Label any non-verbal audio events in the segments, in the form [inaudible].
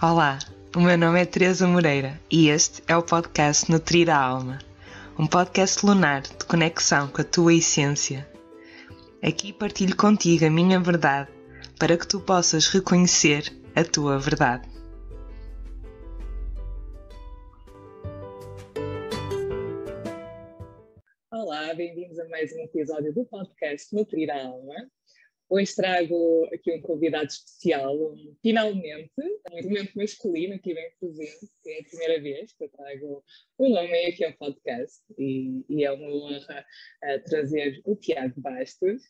Olá, o meu nome é Teresa Moreira e este é o podcast Nutrir a Alma, um podcast lunar de conexão com a tua essência. Aqui partilho contigo a minha verdade para que tu possas reconhecer a tua verdade. Olá, bem-vindos a mais um episódio do podcast Nutrir a Alma. Hoje trago aqui um convidado especial, um, finalmente, um elemento masculino aqui bem presente, que é a primeira vez que eu trago um homem aqui ao podcast e, e é uma honra uh, trazer o Tiago Bastos.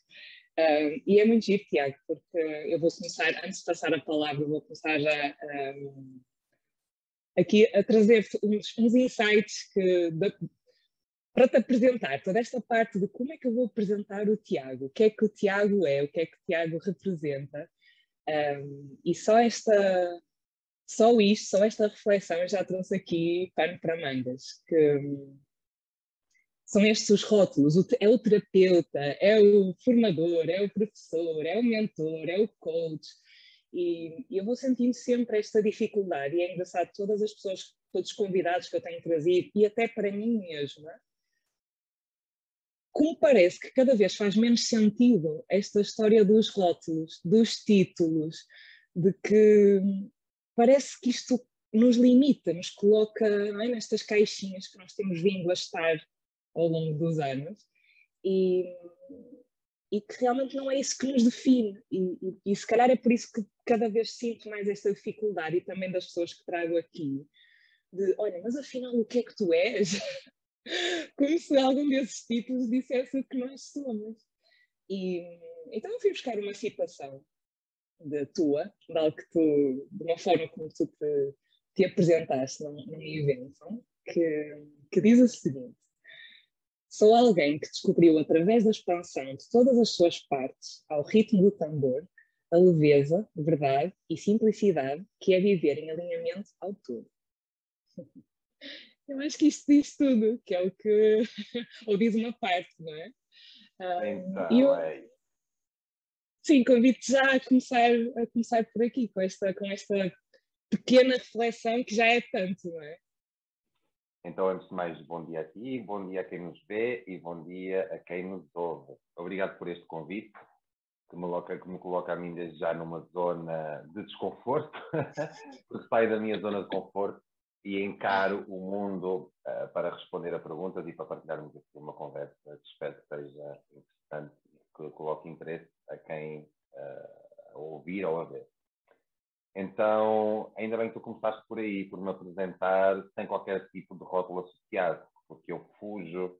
Uh, e é muito giro, Tiago, porque eu vou começar, antes de passar a palavra, vou começar já um, aqui a trazer uns, uns insights que, da, para te apresentar toda esta parte de como é que eu vou apresentar o Tiago, o que é que o Tiago é, o que é que o Tiago representa. Um, e só esta, só isto, só esta reflexão já trouxe aqui pano para mangas, que um, são estes os rótulos, é o terapeuta, é o formador, é o professor, é o mentor, é o coach, e eu vou sentindo sempre esta dificuldade, e é engraçado, todas as pessoas, todos os convidados que eu tenho trazido, e até para mim mesma, como parece que cada vez faz menos sentido esta história dos rótulos, dos títulos, de que parece que isto nos limita, nos coloca é, nestas caixinhas que nós temos vindo a estar ao longo dos anos e, e que realmente não é isso que nos define. E, e, e, se calhar é por isso que cada vez sinto mais esta dificuldade e também das pessoas que trago aqui. De, olha, mas afinal o que é que tu és? [laughs] como se algum desses títulos dissesse que nós somos. E, então eu fui buscar uma citação da tua, de algo que tu, de uma forma como tu te, te apresentaste num, num evento, que, que diz o seguinte: Sou alguém que descobriu através da expansão de todas as suas partes, ao ritmo do tambor, a leveza, verdade e simplicidade que é viver em alinhamento ao todo. Eu acho que isto diz tudo, que é o que. [laughs] ou diz uma parte, não é? então, eu, é. Sim, convido-te já a começar, a começar por aqui, com esta, com esta pequena reflexão que já é tanto, não é? Então, antes de mais, bom dia a ti, bom dia a quem nos vê e bom dia a quem nos ouve. Obrigado por este convite, que me coloca, que me coloca a mim desde já numa zona de desconforto, [laughs] porque saio da minha zona de conforto e encaro o mundo uh, para responder a perguntas e para partilharmos aqui uma conversa que espero que seja interessante e que coloque interesse a quem uh, ouvir ou a ver. Então, ainda bem que tu começaste por aí, por me apresentar sem qualquer tipo de rótulo associado, porque eu fujo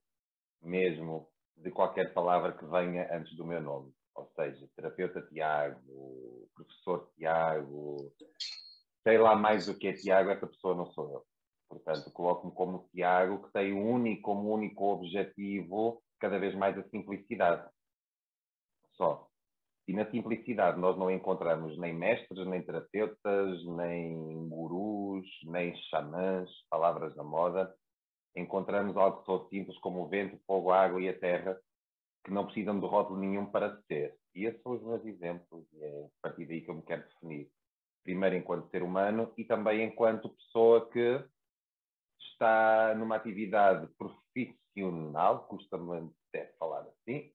mesmo de qualquer palavra que venha antes do meu nome. Ou seja, terapeuta Tiago, professor Tiago, sei lá mais do que é Tiago, essa pessoa não sou eu. Portanto, coloco-me como Tiago, que tem único, como único objetivo cada vez mais a simplicidade. Só. E na simplicidade nós não encontramos nem mestres, nem terapeutas, nem gurus, nem xamãs, palavras da moda. Encontramos algo tão simples como o vento, o fogo, a água e a terra, que não precisam de rótulo nenhum para ser. E esses são os meus exemplos, e é a partir daí que eu me quero definir primeiro enquanto ser humano e também enquanto pessoa que está numa atividade profissional, custa-me até falar assim,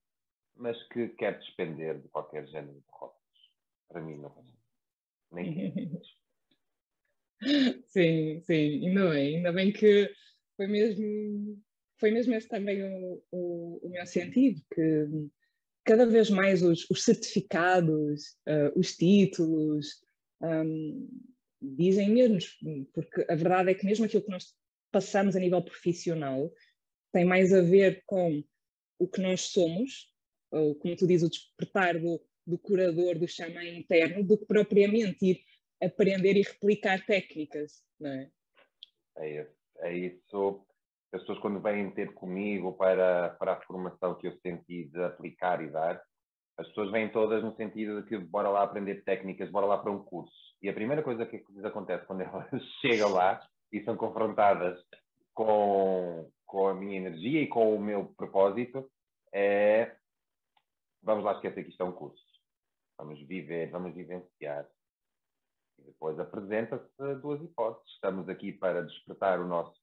mas que quer despender de qualquer género de rótulos. Para mim não faz nem [laughs] Sim, sim, ainda bem, ainda bem que foi mesmo, foi mesmo esse também o, o, o meu sentido, que cada vez mais os, os certificados, uh, os títulos, um, dizem menos, porque a verdade é que mesmo aquilo que nós passamos a nível profissional tem mais a ver com o que nós somos, ou como tu dizes, o despertar do, do curador, do xamã interno, do que propriamente ir aprender e replicar técnicas, não é? É isso. É isso. As pessoas quando vêm ter comigo para, para a formação que eu senti de aplicar e dar, as pessoas vêm todas no sentido de que bora lá aprender técnicas, bora lá para um curso. E a primeira coisa que lhes acontece quando [laughs] elas chegam lá e são confrontadas com, com a minha energia e com o meu propósito é vamos lá esquecer que isto é um curso. Vamos viver, vamos vivenciar. E depois apresenta-se duas hipóteses. Estamos aqui para despertar o nosso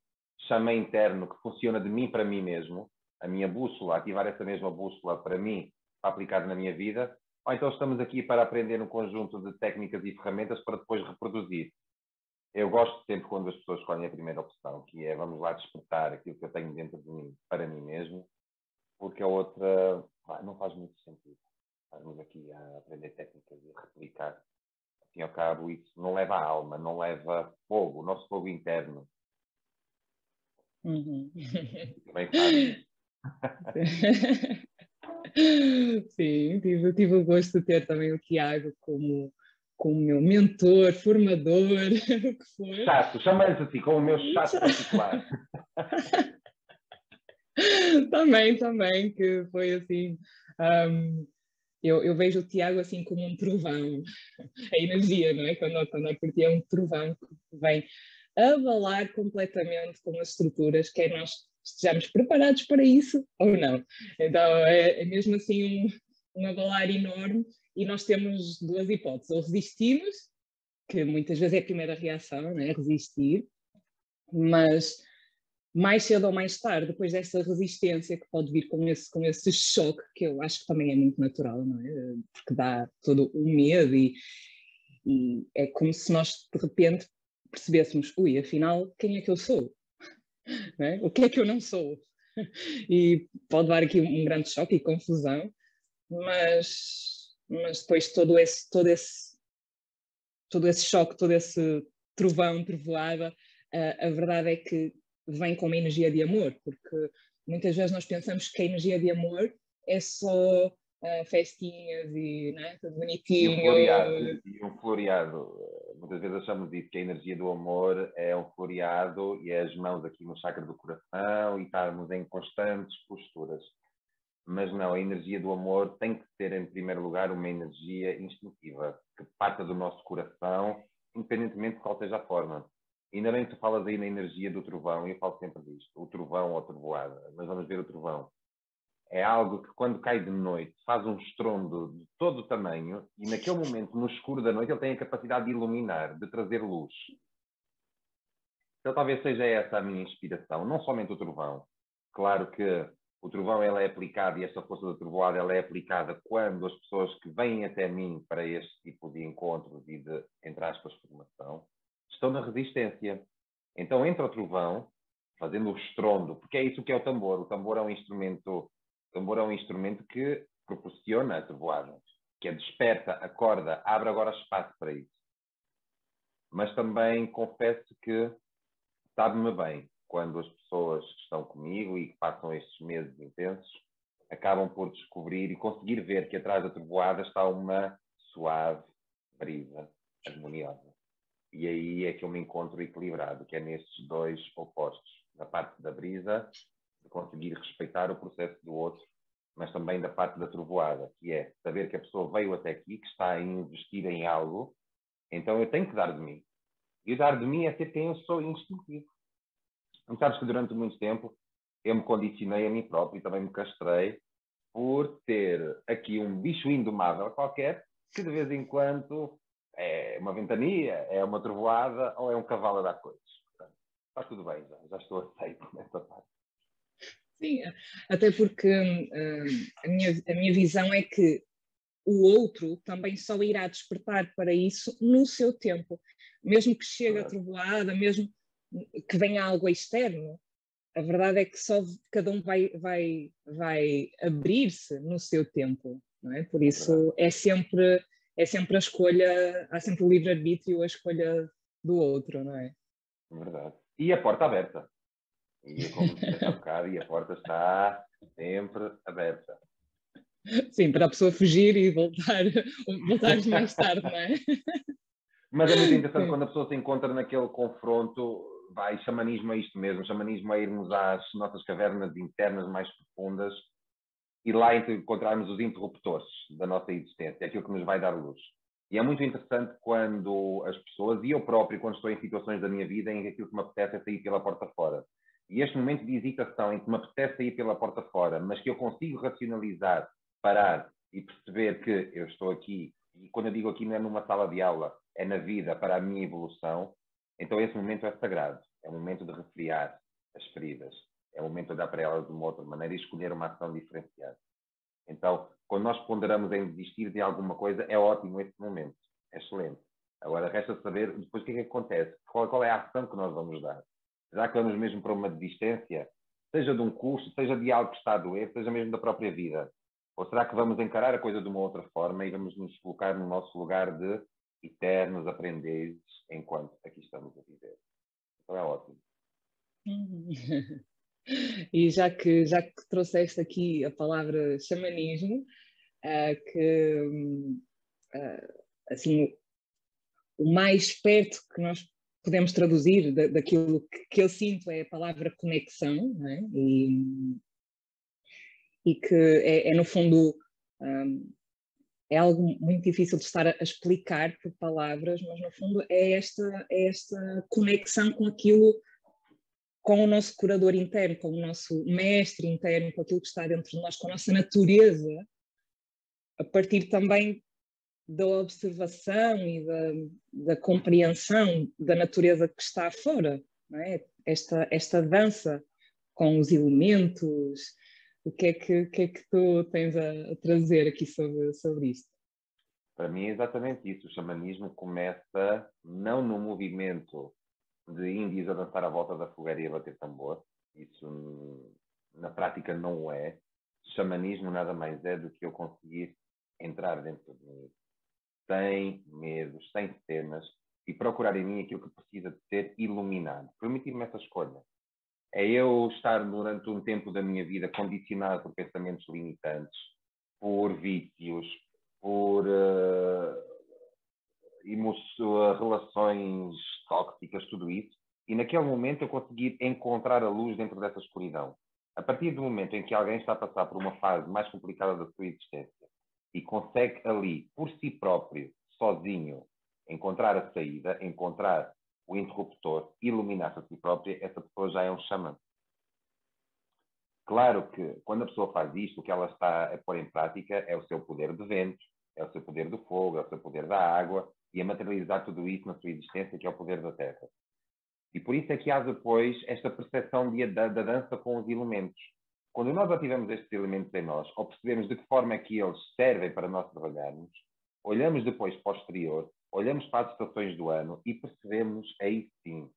chama interno que funciona de mim para mim mesmo, a minha bússola, ativar essa mesma bússola para mim, aplicar na minha vida, ou então estamos aqui para aprender um conjunto de técnicas e ferramentas para depois reproduzir. Eu gosto sempre quando as pessoas escolhem a primeira opção, que é vamos lá despertar aquilo que eu tenho dentro de mim para mim mesmo, porque a outra não faz muito sentido. Estamos aqui a aprender técnicas e a replicar. E ao cabo, isso não leva a alma, não leva fogo, o nosso fogo interno. Uhum. [laughs] [laughs] Sim, tive, tive o gosto de ter também o Tiago como, como meu mentor, formador, [laughs] o que for. Chato, chama-lhes assim, como o meu chato particular. [laughs] também, também, que foi assim. Um, eu, eu, vejo o Tiago assim como um trovão, a energia, não é? Quando, quando a partir é um trovão que vem abalar completamente com as estruturas, quer nós estejamos preparados para isso ou não. Então é, é mesmo assim um, um abalar enorme e nós temos duas hipóteses, ou resistimos, que muitas vezes é a primeira reação, né? resistir, mas mais cedo ou mais tarde, depois dessa resistência que pode vir com esse, com esse choque, que eu acho que também é muito natural, não é? Porque dá todo o medo e, e é como se nós de repente percebêssemos, ui, afinal, quem é que eu sou? É? O que é que eu não sou? E pode dar aqui um grande choque e confusão, mas, mas depois todo esse, todo esse, todo esse choque, todo esse trovão, trovoada, a, a verdade é que vem com uma energia de amor, porque muitas vezes nós pensamos que a energia de amor é só uh, festinhas e né, tudo bonitinho. E um floreado, e floreado. Muitas vezes achamos isso, que a energia do amor é um floreado e é as mãos aqui no chakra do coração e estarmos em constantes posturas. Mas não, a energia do amor tem que ser, em primeiro lugar, uma energia instintiva, que parta do nosso coração, independentemente de qual seja a forma. Ainda bem que tu falas aí na energia do trovão, e eu falo sempre disto, o trovão ou a trovoada, mas vamos ver o trovão. É algo que quando cai de noite faz um estrondo de todo o tamanho e naquele momento, no escuro da noite, ele tem a capacidade de iluminar, de trazer luz. Então talvez seja essa a minha inspiração, não somente o trovão. Claro que o trovão ela é aplicado e esta força da trovoada ela é aplicada quando as pessoas que vêm até mim para este tipo de encontros e de, entre aspas, formação, estão na resistência. Então entra o trovão, fazendo o estrondo, porque é isso que é o tambor. O tambor é um instrumento, o tambor é um instrumento que proporciona a trovoada, que é desperta, acorda, abre agora espaço para isso. Mas também confesso que sabe-me bem quando as pessoas que estão comigo e que passam estes meses intensos acabam por descobrir e conseguir ver que atrás da trovoada está uma suave brisa harmoniosa. E aí é que eu me encontro equilibrado, que é nestes dois opostos. Da parte da brisa, de conseguir respeitar o processo do outro, mas também da parte da trovoada, que é saber que a pessoa veio até aqui, que está a investir em algo, então eu tenho que dar de mim. E dar de mim é ser quem eu sou instintivo. Não sabes que durante muito tempo eu me condicionei a mim próprio e também me castrei por ter aqui um bicho indomável qualquer que de vez em quando é uma ventania, é uma trovoada ou é um cavalo a dar coisas. Está tudo bem, já, já estou aceito [laughs] nessa parte. Sim, até porque uh, a, minha, a minha visão é que o outro também só irá despertar para isso no seu tempo. Mesmo que chegue a trovoada, mesmo que venha algo externo, a verdade é que só cada um vai, vai, vai abrir-se no seu tempo. Não é? Por isso é sempre é sempre a escolha, há sempre o livre-arbítrio, a escolha do outro, não é? Verdade. E a porta aberta. E como disse há bocado, e a porta está sempre aberta. Sim, para a pessoa fugir e voltar, [laughs] voltar mais tarde, não é? Mas é muito interessante Sim. quando a pessoa se encontra naquele confronto, vai, xamanismo é isto mesmo, xamanismo é irmos às nossas cavernas internas mais profundas e lá encontrarmos os interruptores da nossa existência, aquilo que nos vai dar luz. E é muito interessante quando as pessoas, e eu próprio, quando estou em situações da minha vida em que aquilo que me apetece é sair pela porta fora. E este momento de hesitação em que me apetece sair pela porta fora, mas que eu consigo racionalizar, parar e perceber que eu estou aqui, e quando eu digo aqui não é numa sala de aula, é na vida para a minha evolução, então esse momento é sagrado. É o momento de refriar as feridas. É o momento de olhar para elas de uma outra maneira e escolher uma ação diferenciada. Então, quando nós ponderamos em desistir de alguma coisa, é ótimo esse momento. É excelente. Agora, resta saber depois o que é que acontece. Qual, qual é a ação que nós vamos dar? Já que vamos mesmo para uma desistência, seja de um curso, seja de algo que está a doer, seja mesmo da própria vida? Ou será que vamos encarar a coisa de uma outra forma e vamos nos colocar no nosso lugar de eternos aprendizes enquanto aqui estamos a viver? Então é ótimo. [laughs] E já que, já que trouxeste aqui a palavra xamanismo, uh, que uh, assim o mais perto que nós podemos traduzir da, daquilo que, eu sinto é a palavra conexão, é? e, e, que é, é no fundo um, é algo muito difícil de estar a, explicar por palavras, mas no fundo é esta, é esta conexão com aquilo, com o nosso curador interno, com o nosso mestre interno, com aquilo que está dentro de nós, com a nossa natureza, a partir também da observação e da, da compreensão da natureza que está fora, é? esta, esta dança com os elementos. O que é que, que, é que tu tens a, a trazer aqui sobre, sobre isto? Para mim é exatamente isso. O xamanismo começa não no movimento de índios a dançar à volta da fogueira e a bater tambor. Isso na prática não é. Xamanismo nada mais é do que eu conseguir entrar dentro de mim, sem medos, sem cenas, e procurar em mim aquilo que precisa de ser iluminado. Permitir-me essa escolha. É eu estar durante um tempo da minha vida condicionado por pensamentos limitantes, por vícios, por uh, relações tóxicas, tudo isso, e naquele momento eu conseguir encontrar a luz dentro dessa escuridão. A partir do momento em que alguém está a passar por uma fase mais complicada da sua existência e consegue ali, por si próprio, sozinho, encontrar a saída, encontrar o interruptor, iluminar-se a si própria, essa pessoa já é um xamã. Claro que quando a pessoa faz isto, o que ela está a pôr em prática é o seu poder de vento, é o seu poder do fogo, é o seu poder da água e a materializar tudo isso na sua existência, que é o poder da terra. E por isso é que há depois esta percepção de, da, da dança com os elementos. Quando nós ativamos estes elementos em nós, ou percebemos de que forma é que eles servem para nós trabalharmos, olhamos depois para o exterior, olhamos para as estações do ano e percebemos aí sim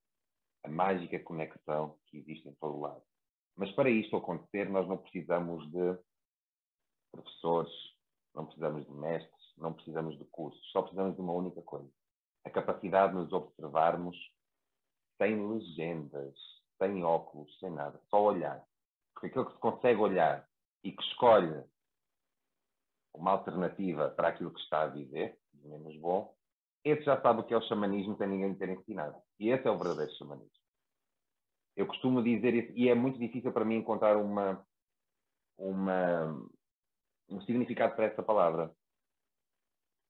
a mágica conexão que existe em todo lado. Mas para isto acontecer, nós não precisamos de professores, não precisamos de mestres, não precisamos de cursos, só precisamos de uma única coisa: a capacidade de nos observarmos sem legendas, sem óculos, sem nada, só olhar. Porque aquele que se consegue olhar e que escolhe uma alternativa para aquilo que está a viver, menos bom, esse já sabe o que é o xamanismo sem ninguém lhe ter ensinado. E esse é o verdadeiro xamanismo. Eu costumo dizer isso, e é muito difícil para mim encontrar uma, uma, um significado para essa palavra.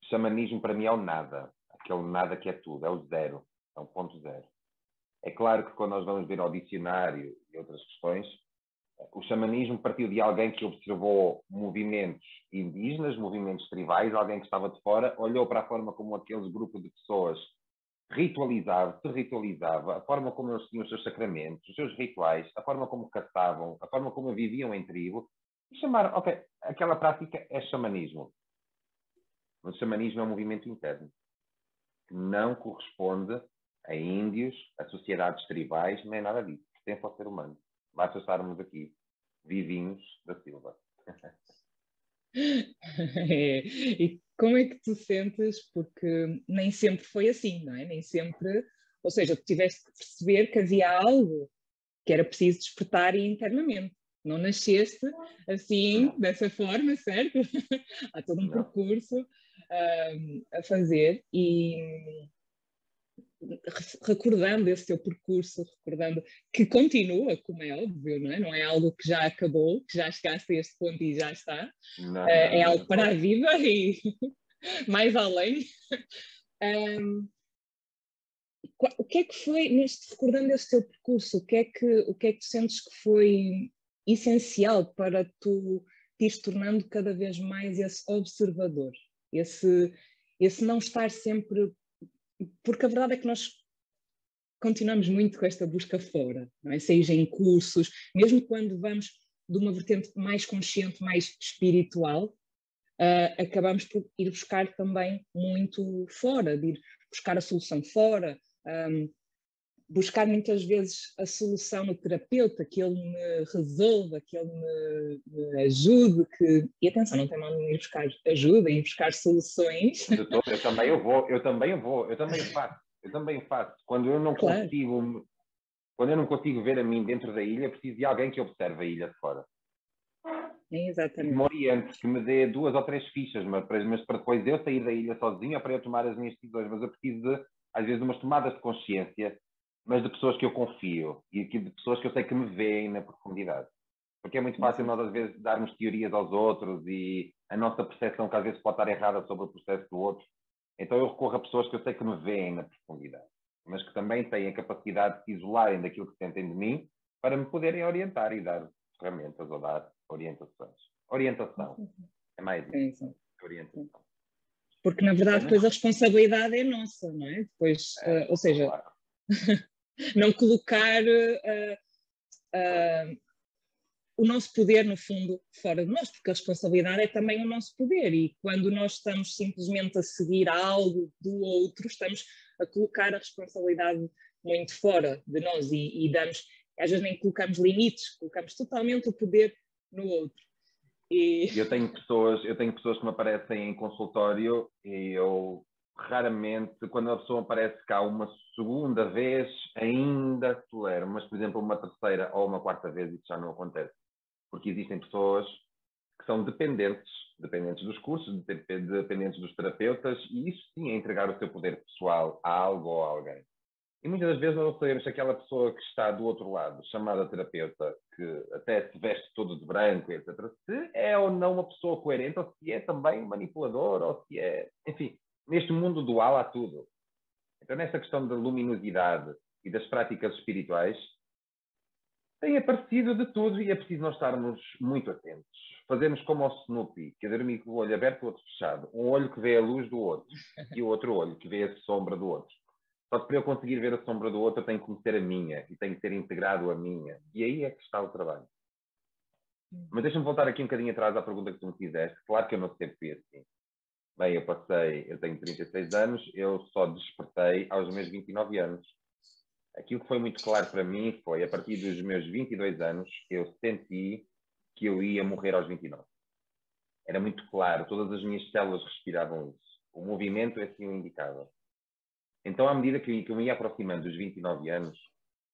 Xamanismo para mim é o nada. Aquele nada que é tudo, é o zero, é o ponto zero. É claro que quando nós vamos ver ao dicionário e outras questões, o xamanismo partiu de alguém que observou movimentos indígenas, movimentos tribais, alguém que estava de fora, olhou para a forma como aqueles grupos de pessoas ritualizavam, se ritualizava, a forma como eles tinham os seus sacramentos, os seus rituais, a forma como caçavam, a forma como viviam em tribo, e chamaram, ok, aquela prática é xamanismo. O xamanismo é um movimento interno que não corresponde a índios, a sociedades tribais, nem nada disso. Pertence ao ser humano. Basta estarmos aqui, vivinhos da Silva. [laughs] É. E como é que tu sentes? Porque nem sempre foi assim, não é? Nem sempre. Ou seja, tu tiveste que perceber que havia algo que era preciso despertar internamente. Não nasceste assim, não. dessa forma, certo? [laughs] Há todo um não. percurso um, a fazer e recordando esse teu percurso, recordando que continua, como é óbvio, não é? Não é algo que já acabou, que já chegaste a este ponto e já está. Não, é, é não, algo para a vida e [laughs] mais além. Um, o que é que foi, neste, recordando esse teu percurso, o que, é que, o que é que tu sentes que foi essencial para tu te ires tornando cada vez mais esse observador, esse, esse não estar sempre porque a verdade é que nós continuamos muito com esta busca fora, não é? seja em cursos, mesmo quando vamos de uma vertente mais consciente, mais espiritual, uh, acabamos por ir buscar também muito fora, de ir buscar a solução fora, um, buscar muitas vezes a solução no terapeuta, que ele me resolva, que ele me, me ajude, que... e atenção, não tem mal nenhum ir buscar ajuda, ir buscar soluções. Eu, tô, eu, também eu vou, eu também eu vou, eu também [laughs] faço, eu também faço. Quando eu não claro. consigo, quando eu não consigo ver a mim dentro da ilha, preciso de alguém que observe a ilha de fora. É exatamente. Que me oriente, que me dê duas ou três fichas, mas para, mas para depois eu sair da ilha sozinho ou para eu tomar as minhas decisões. Mas eu preciso de, às vezes, umas tomadas de consciência mas de pessoas que eu confio e de pessoas que eu sei que me veem na profundidade. Porque é muito fácil nós, às vezes, darmos teorias aos outros e a nossa percepção, que às vezes pode estar errada sobre o processo do outro. Então eu recorro a pessoas que eu sei que me veem na profundidade, mas que também têm a capacidade de se isolarem daquilo que sentem de mim para me poderem orientar e dar ferramentas ou dar orientações. Orientação. É mais isso. É orientação. Porque, na verdade, depois a responsabilidade é nossa, não é? Depois, é, uh, ou seja, claro. [laughs] não colocar uh, uh, o nosso poder, no fundo, fora de nós, porque a responsabilidade é também o nosso poder. E quando nós estamos simplesmente a seguir algo do outro, estamos a colocar a responsabilidade muito fora de nós e, e damos, às vezes nem colocamos limites, colocamos totalmente o poder no outro. E... Eu tenho pessoas, eu tenho pessoas que me aparecem em consultório e eu raramente, quando a pessoa aparece cá uma segunda vez, ainda tolero, mas, por exemplo, uma terceira ou uma quarta vez, isso já não acontece. Porque existem pessoas que são dependentes, dependentes dos cursos, dependentes dos terapeutas, e isso sim é entregar o seu poder pessoal a algo ou a alguém. E muitas das vezes não sabemos se aquela pessoa que está do outro lado, chamada terapeuta, que até se veste todo de branco, etc., se é ou não uma pessoa coerente, ou se é também manipulador, ou se é. Enfim, neste mundo dual há tudo. Então, nessa questão da luminosidade e das práticas espirituais, tem aparecido de tudo e é preciso nós estarmos muito atentos. Fazermos como o Snoopy, que é dormir com o olho aberto e o outro fechado. Um olho que vê a luz do outro e o outro olho que vê a sombra do outro. Só que para eu conseguir ver a sombra do outro, eu tenho que conhecer a minha e tenho que ter integrado a minha. E aí é que está o trabalho. Mas deixa-me voltar aqui um bocadinho atrás à pergunta que tu me fizeste. Claro que eu não sempre fui assim. Bem, eu passei, eu tenho 36 anos, eu só despertei aos meus 29 anos. Aquilo que foi muito claro para mim foi, a partir dos meus 22 anos, eu senti que eu ia morrer aos 29. Era muito claro, todas as minhas células respiravam isso. O movimento assim o indicava. Então, à medida que eu me ia aproximando dos 29 anos,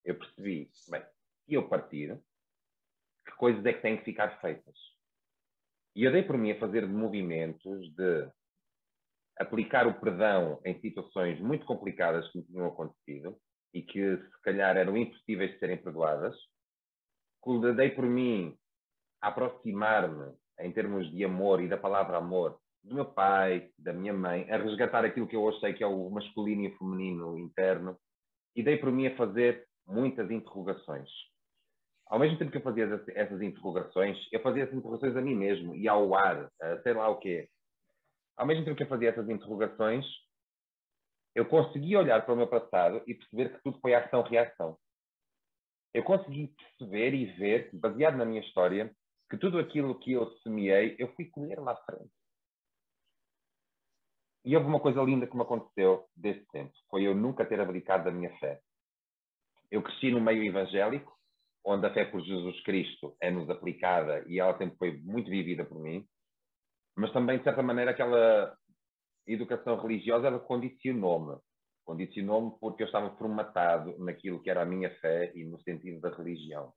eu percebi, bem, se eu partir, que coisas é que têm que ficar feitas? E eu dei por mim a fazer movimentos de aplicar o perdão em situações muito complicadas que me tinham acontecido e que se calhar eram impossíveis de serem perdoadas. Dei por mim aproximar-me em termos de amor e da palavra amor do meu pai, da minha mãe, a resgatar aquilo que eu hoje sei que é o masculino e o feminino interno e dei por mim a fazer muitas interrogações. Ao mesmo tempo que eu fazia essas interrogações, eu fazia essas interrogações a mim mesmo e ao ar, sei lá o quê ao mesmo tempo que eu fazia essas interrogações, eu consegui olhar para o meu passado e perceber que tudo foi ação-reação. Eu consegui perceber e ver, baseado na minha história, que tudo aquilo que eu semeei, eu fui colher lá à frente. E houve uma coisa linda que me aconteceu desde tempo. Foi eu nunca ter abdicado da minha fé. Eu cresci no meio evangélico, onde a fé por Jesus Cristo é-nos aplicada e ela sempre foi muito vivida por mim mas também, de certa maneira, aquela educação religiosa ela condicionou-me. Condicionou-me porque eu estava formatado naquilo que era a minha fé e no sentido da religião.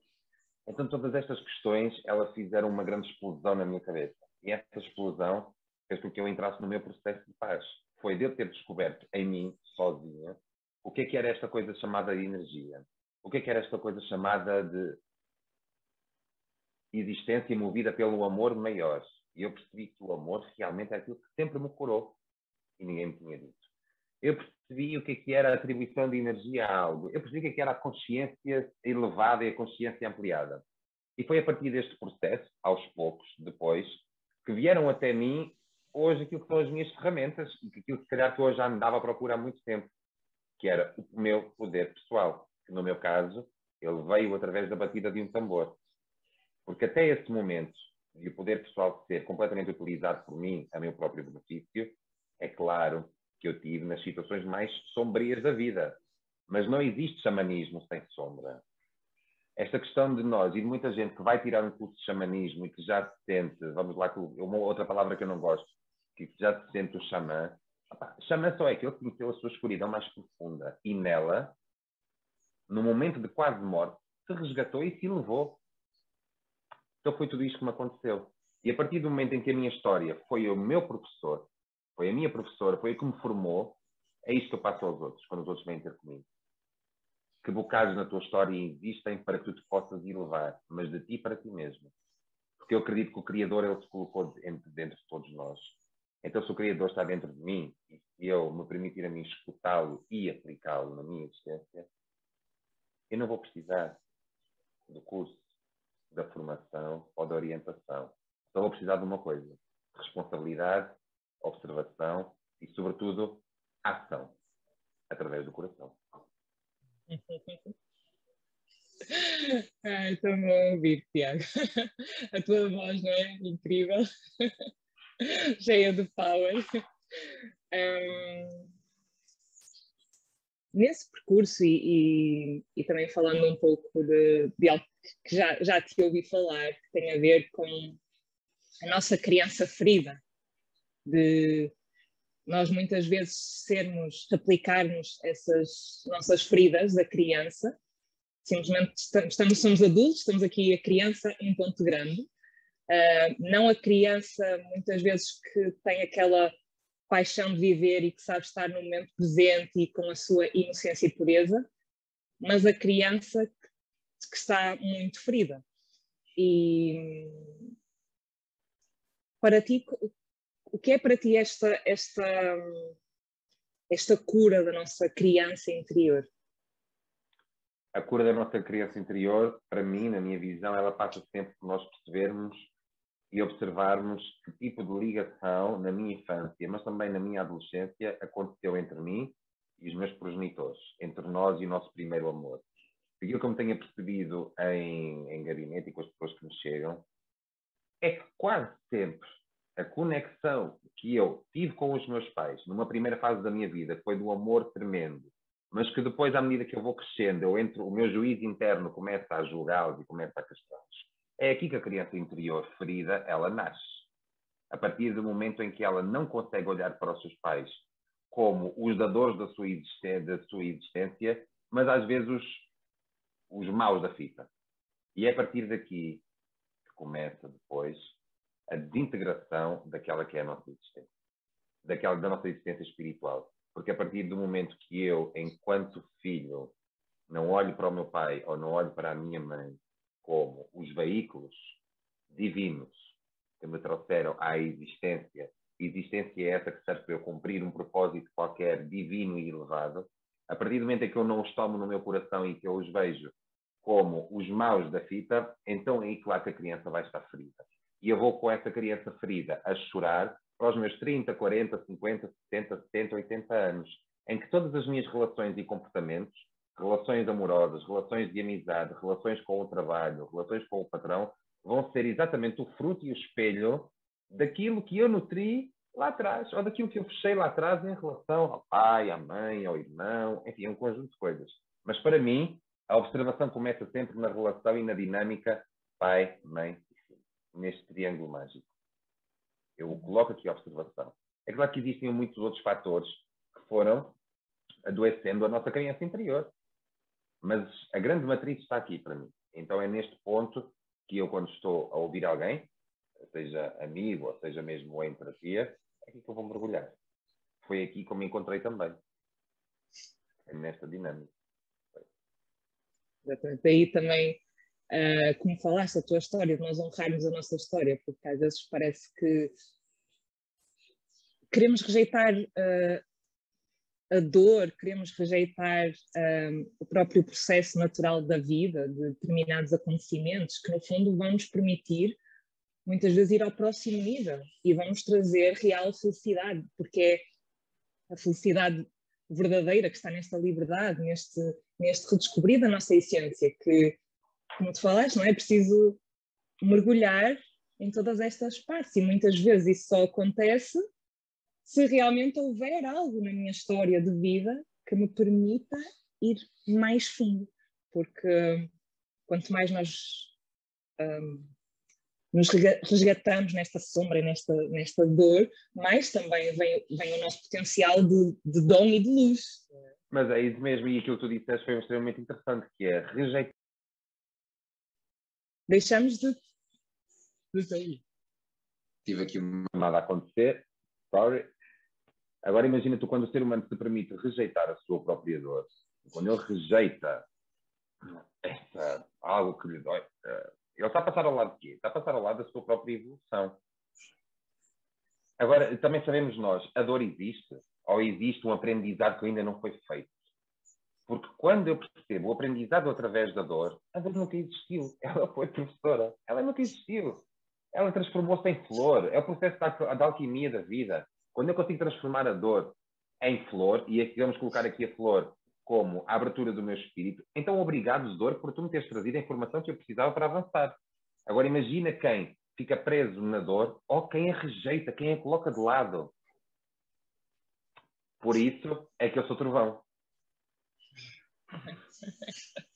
Então, todas estas questões, elas fizeram uma grande explosão na minha cabeça. E essa explosão fez com que eu entrasse no meu processo de paz. Foi de eu ter descoberto em mim, sozinha, o que é que era esta coisa chamada de energia. O que é que era esta coisa chamada de existência movida pelo amor maior. E eu percebi que o amor realmente é aquilo que sempre me curou. E ninguém me tinha dito. Eu percebi o que, é que era a atribuição de energia a algo. Eu percebi o que, é que era a consciência elevada e a consciência ampliada. E foi a partir deste processo, aos poucos, depois, que vieram até mim hoje aquilo que são as minhas ferramentas e aquilo que se calhar que hoje já me dava a procura há muito tempo, que era o meu poder pessoal, que no meu caso ele veio através da batida de um tambor. Porque até esse momento, de o poder pessoal ser completamente utilizado por mim a meu próprio benefício, é claro que eu tive nas situações mais sombrias da vida. Mas não existe xamanismo sem sombra. Esta questão de nós e de muita gente que vai tirar um curso de xamanismo e que já se sente, vamos lá, uma outra palavra que eu não gosto, que já se sente o xamã. Xamã só é aquele que conheceu a sua escuridão mais profunda e nela, no momento de quase morte, se resgatou e se elevou. Então foi tudo isto que me aconteceu. E a partir do momento em que a minha história foi o meu professor, foi a minha professora, foi a que me formou, é isto que eu passo aos outros, quando os outros vêm ter comigo. Que bocados na tua história existem para que tu te possas elevar, mas de ti para ti mesmo. Porque eu acredito que o Criador, Ele se colocou dentro, dentro de todos nós. Então, se o Criador está dentro de mim, e se eu me permitir a mim escutá-lo e aplicá-lo na minha existência, eu não vou precisar do curso, da formação ou da orientação. Só vou precisar de uma coisa: responsabilidade, observação e, sobretudo, ação através do coração. [laughs] Ai, estou a ouvir, Tiago. [laughs] A tua voz não é incrível, [laughs] cheia de power. Um, nesse percurso e, e, e, também falando um pouco de, de algo que já, já te ouvi falar, que tem a ver com a nossa criança ferida, de nós muitas vezes sermos, aplicarmos essas nossas feridas da criança, simplesmente estamos, somos adultos, estamos aqui a criança em ponto grande, uh, não a criança muitas vezes que tem aquela paixão de viver e que sabe estar no momento presente e com a sua inocência e pureza, mas a criança que, que está muito ferida. E para ti, o que é para ti esta, esta, esta cura da nossa criança interior? A cura da nossa criança interior, para mim, na minha visão, ela passa sempre por nós percebermos e observarmos que tipo de ligação na minha infância, mas também na minha adolescência, aconteceu entre mim e os meus progenitores, entre nós e o nosso primeiro amor. Aquilo que eu me tenho percebido em, em gabinete e com as pessoas que me chegam, é que quase sempre a conexão que eu tive com os meus pais numa primeira fase da minha vida foi do amor tremendo, mas que depois, à medida que eu vou crescendo, eu entro, o meu juízo interno começa a julgá-los e começa a castrá-los. É aqui que a criança interior ferida, ela nasce. A partir do momento em que ela não consegue olhar para os seus pais como os dadores da sua existência, da sua existência mas às vezes os, os maus da fita. E é a partir daqui que começa depois a desintegração daquela que é a nossa existência, daquela da nossa existência espiritual. Porque a partir do momento que eu, enquanto filho, não olho para o meu pai ou não olho para a minha mãe como os veículos divinos que me trouxeram à existência, existência é essa que serve para eu cumprir um propósito qualquer divino e elevado, a partir do momento em que eu não os tomo no meu coração e que eu os vejo como os maus da fita, então é aí claro que a criança vai estar ferida. E eu vou com essa criança ferida a chorar para os meus 30, 40, 50, 60, 70, 80 anos, em que todas as minhas relações e comportamentos, relações amorosas, relações de amizade, relações com o trabalho, relações com o patrão, vão ser exatamente o fruto e o espelho daquilo que eu nutri lá atrás, ou daquilo que eu fechei lá atrás em relação ao pai, à mãe, ao irmão, enfim, um conjunto de coisas. Mas para mim, a observação começa sempre na relação e na dinâmica pai, mãe neste triângulo mágico. Eu coloco aqui a observação. É claro que existem muitos outros fatores que foram adoecendo a nossa criança interior. Mas a grande matriz está aqui para mim. Então é neste ponto que eu, quando estou a ouvir alguém, seja amigo ou seja mesmo em terapia, é aqui que eu vou mergulhar. Foi aqui que me encontrei também. Nesta dinâmica. Exatamente. Aí também uh, como falaste, a tua história, de nós honrarmos a nossa história, porque às vezes parece que queremos rejeitar uh, a dor, queremos rejeitar um, o próprio processo natural da vida, de determinados acontecimentos que, no fundo, vão nos permitir muitas vezes ir ao próximo nível e vamos trazer real felicidade, porque é a felicidade verdadeira que está nesta liberdade, neste, neste redescobrir da nossa essência, que, como tu falaste, não é? Preciso mergulhar em todas estas partes e muitas vezes isso só acontece se realmente houver algo na minha história de vida que me permita ir mais fundo, porque quanto mais nós um, nos resgatamos nesta sombra e nesta, nesta dor, mais também vem, vem o nosso potencial de, de dom e de luz. Mas é isso mesmo, e aquilo que tu disseste foi extremamente interessante, que é rejeitar. Deixamos de, de sair. Tive aqui uma nada a acontecer, sorry. Agora imagina tu quando o ser humano se permite rejeitar a sua própria dor, quando ele rejeita essa, algo que lhe dói, uh, ele está a passar ao lado de quê? Está a passar ao lado da sua própria evolução. Agora, também sabemos nós, a dor existe ou existe um aprendizado que ainda não foi feito? Porque quando eu percebo o aprendizado através da dor, a dor nunca existiu. [laughs] Ela foi professora. Ela nunca existiu. Ela transformou-se em flor. É o processo da, da alquimia da vida. Quando eu consigo transformar a dor em flor, e aqui vamos colocar aqui a flor como a abertura do meu espírito, então obrigado, dor, por tu me teres trazido a informação que eu precisava para avançar. Agora imagina quem fica preso na dor ou quem a rejeita, quem a coloca de lado. Por isso é que eu sou trovão. [laughs]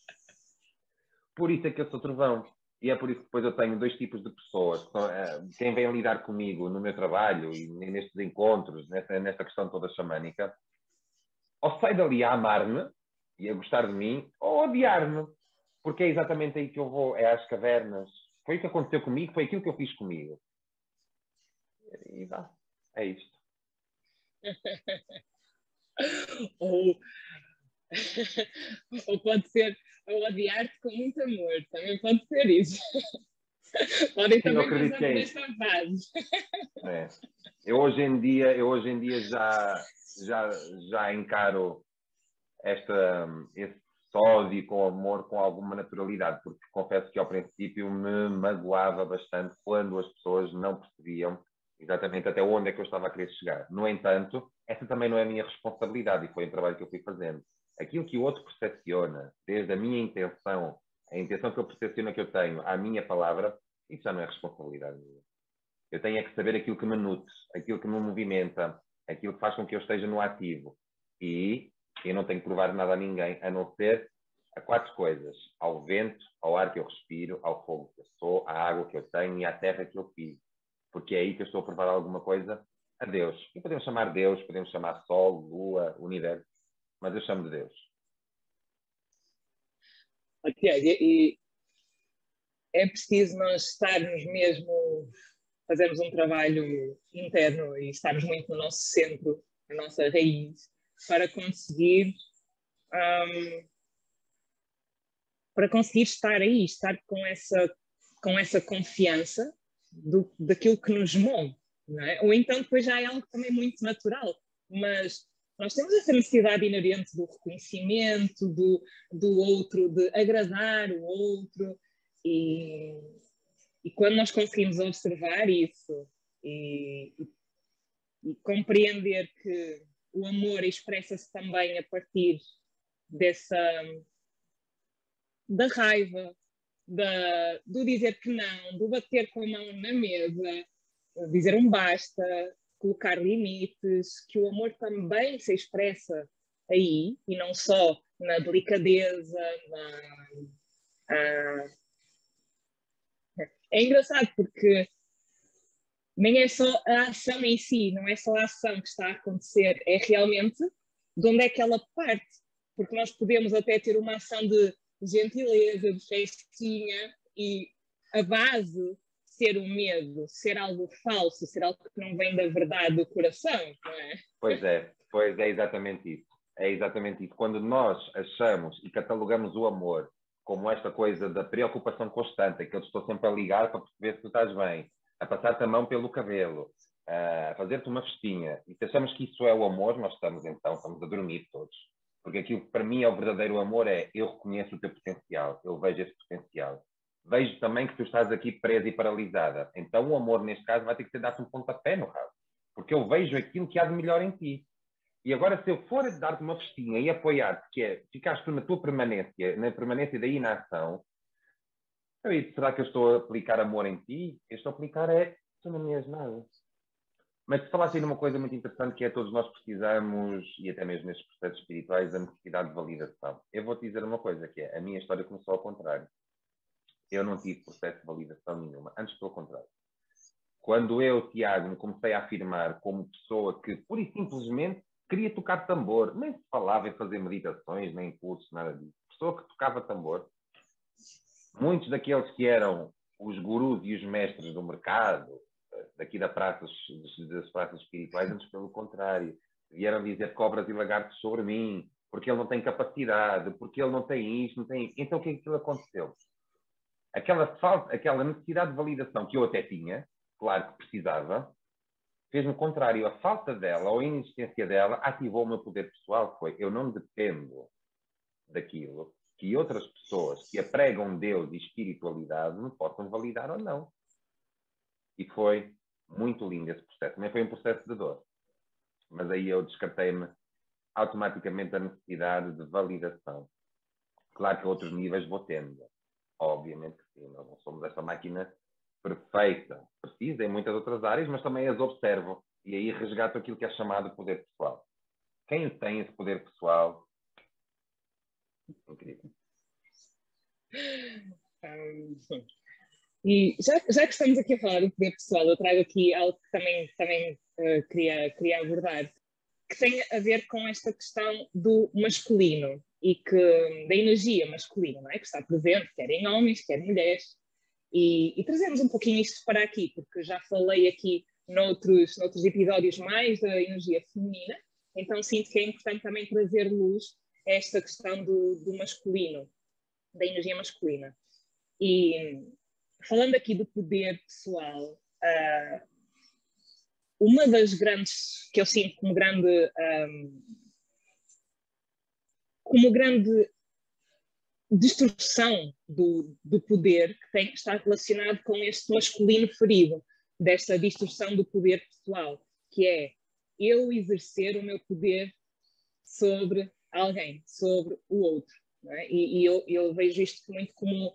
Por isso é que eu sou trovão. E é por isso que depois eu tenho dois tipos de pessoas. Eh, quem vem lidar comigo no meu trabalho e nestes encontros, nesta, nesta questão toda xamânica, ou sai dali a amar-me e a gostar de mim, ou odiar-me. Porque é exatamente aí que eu vou, é às cavernas. Foi o que aconteceu comigo, foi aquilo que eu fiz comigo. E vá, é isto. [laughs] ou, [laughs] ou pode ser ou odiar-te com muito amor, também pode ser isso. [laughs] Podem também passar por esta fase. É. Eu hoje em dia, eu hoje em dia já, já, já encaro esta, esse sódio com amor com alguma naturalidade, porque confesso que ao princípio me magoava bastante quando as pessoas não percebiam exatamente até onde é que eu estava a querer chegar. No entanto, essa também não é a minha responsabilidade e foi um trabalho que eu fui fazendo aquilo que o outro percepciona, desde a minha intenção, a intenção que eu percepciono que eu tenho, à minha palavra, isso já não é responsabilidade minha. Eu tenho é que saber aquilo que me nutre, aquilo que me movimenta, aquilo que faz com que eu esteja no ativo. E eu não tenho que provar nada a ninguém, a não ser a quatro coisas: ao vento, ao ar que eu respiro, ao fogo que eu sou, à água que eu tenho e à terra que eu piso. Porque é aí que eu estou a provar alguma coisa a Deus. E podemos chamar Deus, podemos chamar Sol, Lua, Universo mas eu chamo de Deus. Ok, e é preciso nós estarmos mesmo, fazermos um trabalho interno e estarmos muito no nosso centro, na nossa raiz, para conseguir um, para conseguir estar aí, estar com essa, com essa confiança do, daquilo que nos move. É? Ou então depois já é algo também muito natural, mas nós temos essa necessidade inerente do reconhecimento, do, do outro, de agradar o outro, e, e quando nós conseguimos observar isso e, e, compreender que o amor expressa-se também a partir dessa da raiva, da, do dizer que não, do bater com a mão na mesa, dizer um basta, colocar limites, que o amor também se expressa aí e não só na delicadeza, na, é engraçado porque nem é só a ação em si, não é só a ação que está a acontecer, é realmente de onde é que ela parte. Porque nós podemos até ter uma ação de gentileza, de festinha, e a base ser um medo, ser algo falso, ser algo que não vem da verdade do coração, não é? Pois é, pois é exatamente isso. É exatamente isso. Quando nós achamos e catalogamos o amor como esta coisa da preocupação constante, que eu estou sempre a ligar para perceber se tu estás bem, a passar-te a mão pelo cabelo, a fazer-te uma festinha, e se achamos que isso é o amor, nós estamos então, estamos a dormir todos. Porque aquilo que para mim é o verdadeiro amor é eu reconheço o teu potencial, eu vejo esse potencial. Vejo também que tu estás aqui presa e paralisada. Então o amor, neste caso, vai ter que ter dado um pontapé no rabo. Porque eu vejo aquilo que há de melhor em ti. E agora, se eu for dar-te uma festinha e apoiar-te, que é, ficaste tu na tua permanência, na permanência da inação, então, será que eu estou a aplicar amor em ti? Eu estou a aplicar é, tu não me és nada. Mas se falasse aí numa coisa muito interessante que é todos nós precisamos, e até mesmo nestes processos espirituais, a necessidade de validação. Eu vou-te dizer uma coisa, que é, a minha história começou ao contrário. Eu não tive processo de validação nenhuma, antes pelo contrário. Quando eu, Tiago, me comecei a afirmar como pessoa que, pura e simplesmente, queria tocar tambor, nem se falava em fazer meditações, nem cursos, nada disso. Pessoa que tocava tambor. Muitos daqueles que eram os gurus e os mestres do mercado, daqui da das praças espirituais, antes pelo contrário. Vieram dizer cobras e lagartos sobre mim, porque ele não tem capacidade, porque ele não tem isto, não tem. Então o que é que aconteceu? Aquela falta, aquela necessidade de validação que eu até tinha, claro que precisava, fez-me o contrário. A falta dela, ou a inexistência dela, ativou o meu poder pessoal. Foi eu não dependo daquilo que outras pessoas que apregam Deus e espiritualidade me possam validar ou não. E foi muito lindo esse processo. Também foi um processo de dor. Mas aí eu descartei-me automaticamente a necessidade de validação. Claro que a outros níveis vou tendo. Obviamente que sim. Nós não somos essa máquina perfeita. Precisa em muitas outras áreas, mas também as observo. E aí resgato aquilo que é chamado poder pessoal. Quem tem esse poder pessoal? Incrível. E já, já que estamos aqui a falar do poder pessoal, eu trago aqui algo que também, também uh, queria, queria abordar, que tem a ver com esta questão do masculino e que, da energia masculina, não é? que está presente, quer em homens, quer em mulheres. E, e trazemos um pouquinho isto para aqui, porque já falei aqui noutros, noutros episódios mais da energia feminina, então sinto que é importante também trazer luz a esta questão do, do masculino, da energia masculina. E falando aqui do poder pessoal, uh, uma das grandes, que eu sinto como grande, um, como grande distorção do, do poder que tem, está relacionado com este masculino ferido, desta distorção do poder pessoal, que é eu exercer o meu poder sobre alguém, sobre o outro. É? E, e eu, eu, vejo isto muito como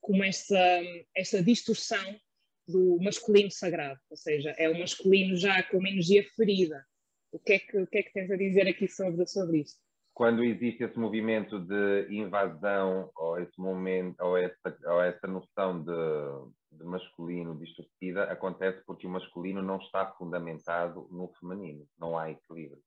como essa, essa distorção do masculino sagrado, ou seja, é o masculino já com uma energia ferida. O que é que, o que, é que tens a dizer aqui sobre, sobre isso? Quando existe esse movimento de invasão ou esse momento ou essa, ou essa noção de, de masculino distorcida, acontece porque o masculino não está fundamentado no feminino, não há equilíbrio.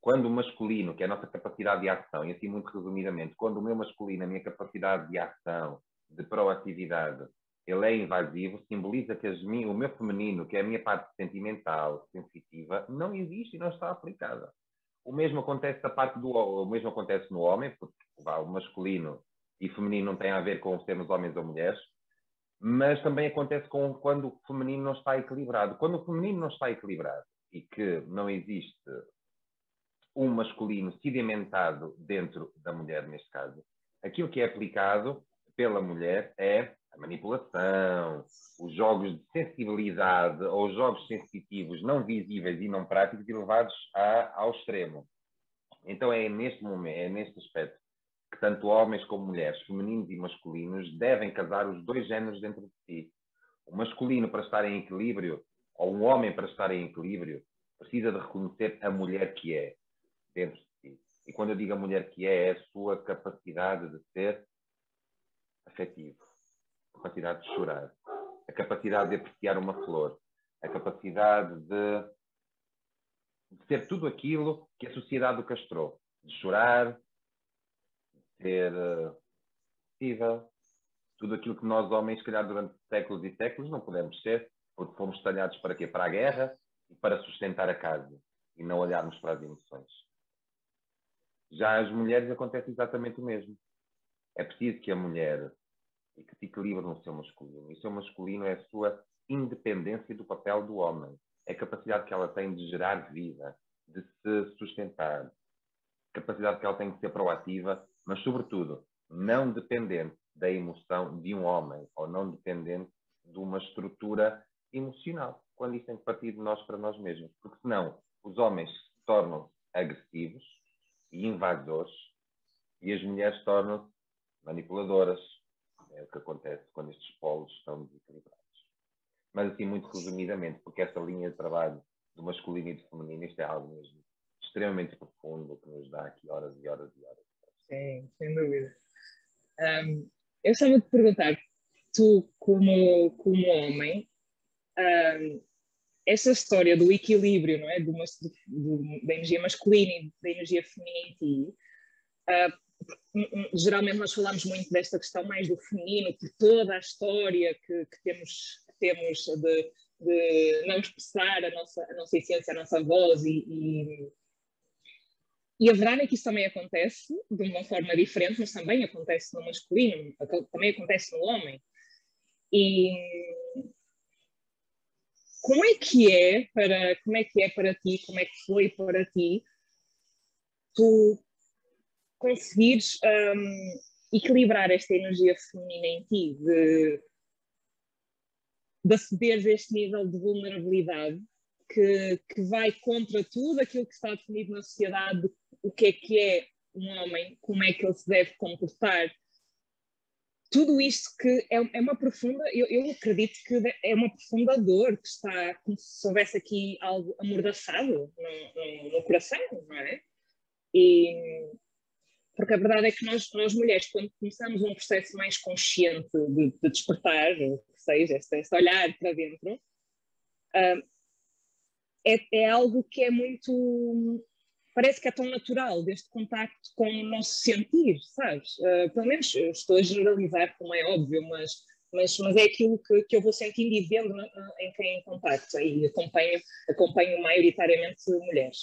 Quando o masculino, que é a nossa capacidade de ação, e assim muito resumidamente, quando o meu masculino, a minha capacidade de ação, de proatividade, ele é invasivo, simboliza que o meu feminino, que é a minha parte sentimental, sensitiva, não existe e não está aplicada. O mesmo acontece da parte do o mesmo acontece no homem, porque vá, o masculino e feminino não tem a ver com sermos homens ou mulheres, mas também acontece com quando o feminino não está equilibrado. Quando o feminino não está equilibrado e que não existe um masculino sedimentado dentro da mulher, neste caso, aquilo que é aplicado pela mulher é a manipulação, os jogos de sensibilidade ou os jogos sensitivos não visíveis e não práticos e levados a, ao extremo. Então é neste momento, é neste aspecto que tanto homens como mulheres, femininos e masculinos, devem casar os dois géneros dentro de si. O masculino para estar em equilíbrio, ou um homem para estar em equilíbrio, precisa de reconhecer a mulher que é dentro de si. E quando eu digo a mulher que é, é a sua capacidade de ser afetivo, capacidade de chorar, a capacidade de apreciar uma flor, a capacidade de, de ser tudo aquilo que a sociedade o castrou, de chorar, de ser uh, tudo aquilo que nós homens, se calhar durante séculos e séculos, não podemos ser, porque fomos talhados para quê? Para a guerra e para sustentar a casa e não olharmos para as emoções. Já as mulheres acontece exatamente o mesmo. É preciso que a mulher e que se equilibra no seu masculino. E o seu masculino é a sua independência do papel do homem. É a capacidade que ela tem de gerar vida, de se sustentar. Capacidade que ela tem de ser proativa, mas, sobretudo, não dependente da emoção de um homem, ou não dependente de uma estrutura emocional, quando isso tem que partir de nós para nós mesmos. Porque senão os homens se tornam agressivos e invasores e as mulheres tornam-se manipuladoras. É o que acontece quando estes polos estão desequilibrados. Mas assim, muito resumidamente, porque essa linha de trabalho do masculino e do feminino, isto é algo mesmo extremamente profundo que nos dá aqui horas e horas e horas. Sim, sem dúvida. Um, eu estava de perguntar, tu como, como homem, um, essa história do equilíbrio, não é? Do, do, da energia masculina e da energia feminina em ti, uh, geralmente nós falamos muito desta questão mais do feminino, por toda a história que, que temos, temos de, de, não expressar a nossa, a nossa essência, a nossa voz e, e e a verdade é que isso também acontece de uma forma diferente, mas também acontece no masculino, também acontece no homem. E como é que é para como é que é para ti, como é que foi para ti tu conseguires um, equilibrar esta energia feminina em ti, de, de acederes a este nível de vulnerabilidade que, que vai contra tudo aquilo que está definido na sociedade o que é que é um homem, como é que ele se deve comportar. Tudo isto que é, é uma profunda, eu, eu, acredito que é uma profunda dor que está como se houvesse aqui algo amordaçado no, no, no coração, não é? E, porque a verdade é que nós, nós mulheres, quando começamos um processo mais consciente de, de despertar, ou seja, este, este olhar para dentro, uh, é, é algo que é muito parece que é tão natural deste contacto com o nosso sentir, sabes? Uh, pelo menos estou a generalizar, como é óbvio, mas, mas, mas é aquilo que, que eu vou sentindo e vendo na, em quem em contacto, e acompanho, acompanho maioritariamente mulheres.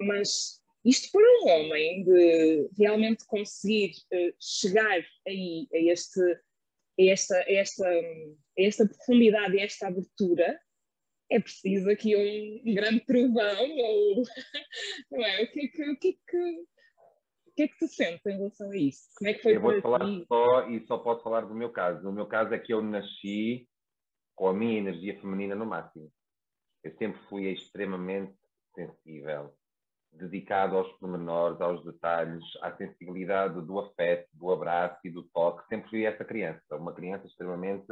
Mas isto para um homem de realmente conseguir uh, chegar aí a, este, a, esta, a, esta, a esta profundidade e a esta abertura, é preciso aqui um, um grande trovão, ou [laughs] não é? O que é que, o que, é que, o que é que tu sentes em relação a isso? Como é que foi eu vou falar ti? só e só posso falar do meu caso. O meu caso é que eu nasci com a minha energia feminina no máximo. Eu sempre fui extremamente sensível, dedicado aos pormenores, aos detalhes, à sensibilidade do afeto, do abraço e do toque. Sempre fui essa criança, uma criança extremamente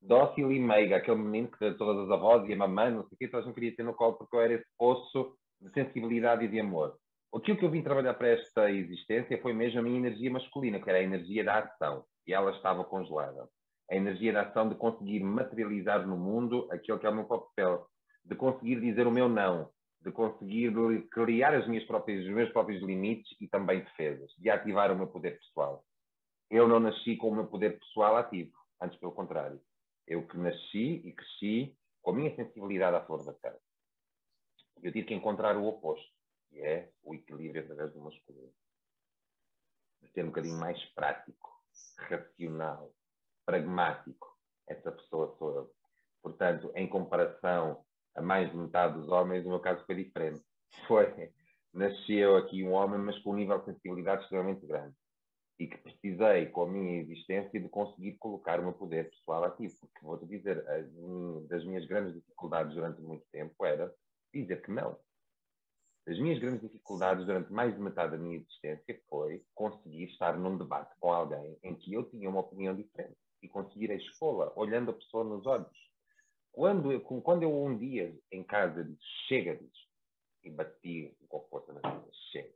dócil e meiga, aquele menino que todas as avós e a mamãe, não sei o quê, todas não queria ter no colo porque eu era esse poço de sensibilidade e de amor. Aquilo que eu vim trabalhar para esta existência foi mesmo a minha energia masculina, que era a energia da ação, e ela estava congelada. A energia da ação de conseguir materializar no mundo aquilo que é o meu papel, de conseguir dizer o meu não, de conseguir criar as minhas próprias, os meus próprios limites e também defesas, de ativar o meu poder pessoal. Eu não nasci com o meu poder pessoal ativo, antes pelo contrário. Eu que nasci e cresci com a minha sensibilidade à flor da pele. Eu tive que encontrar o oposto, que é o equilíbrio através do masculino. De ser um bocadinho mais prático, racional, pragmático. Essa pessoa eu. Portanto, em comparação a mais de metade dos homens, o meu caso foi diferente. [laughs] Foi, nasceu aqui um homem, mas com um nível de sensibilidade extremamente grande e que precisei, com a minha existência, de conseguir colocar o meu poder pessoal ativo. Porque, vou-te dizer, das minhas grandes dificuldades durante muito tempo era dizer que não. As minhas grandes dificuldades durante mais de metade da minha existência foi conseguir estar num debate com alguém em que eu tinha uma opinião diferente e conseguir expô-la, olhando a pessoa nos olhos. Quando eu, quando eu um dia em casa disse, chega disso, e bati com força na mesa, chega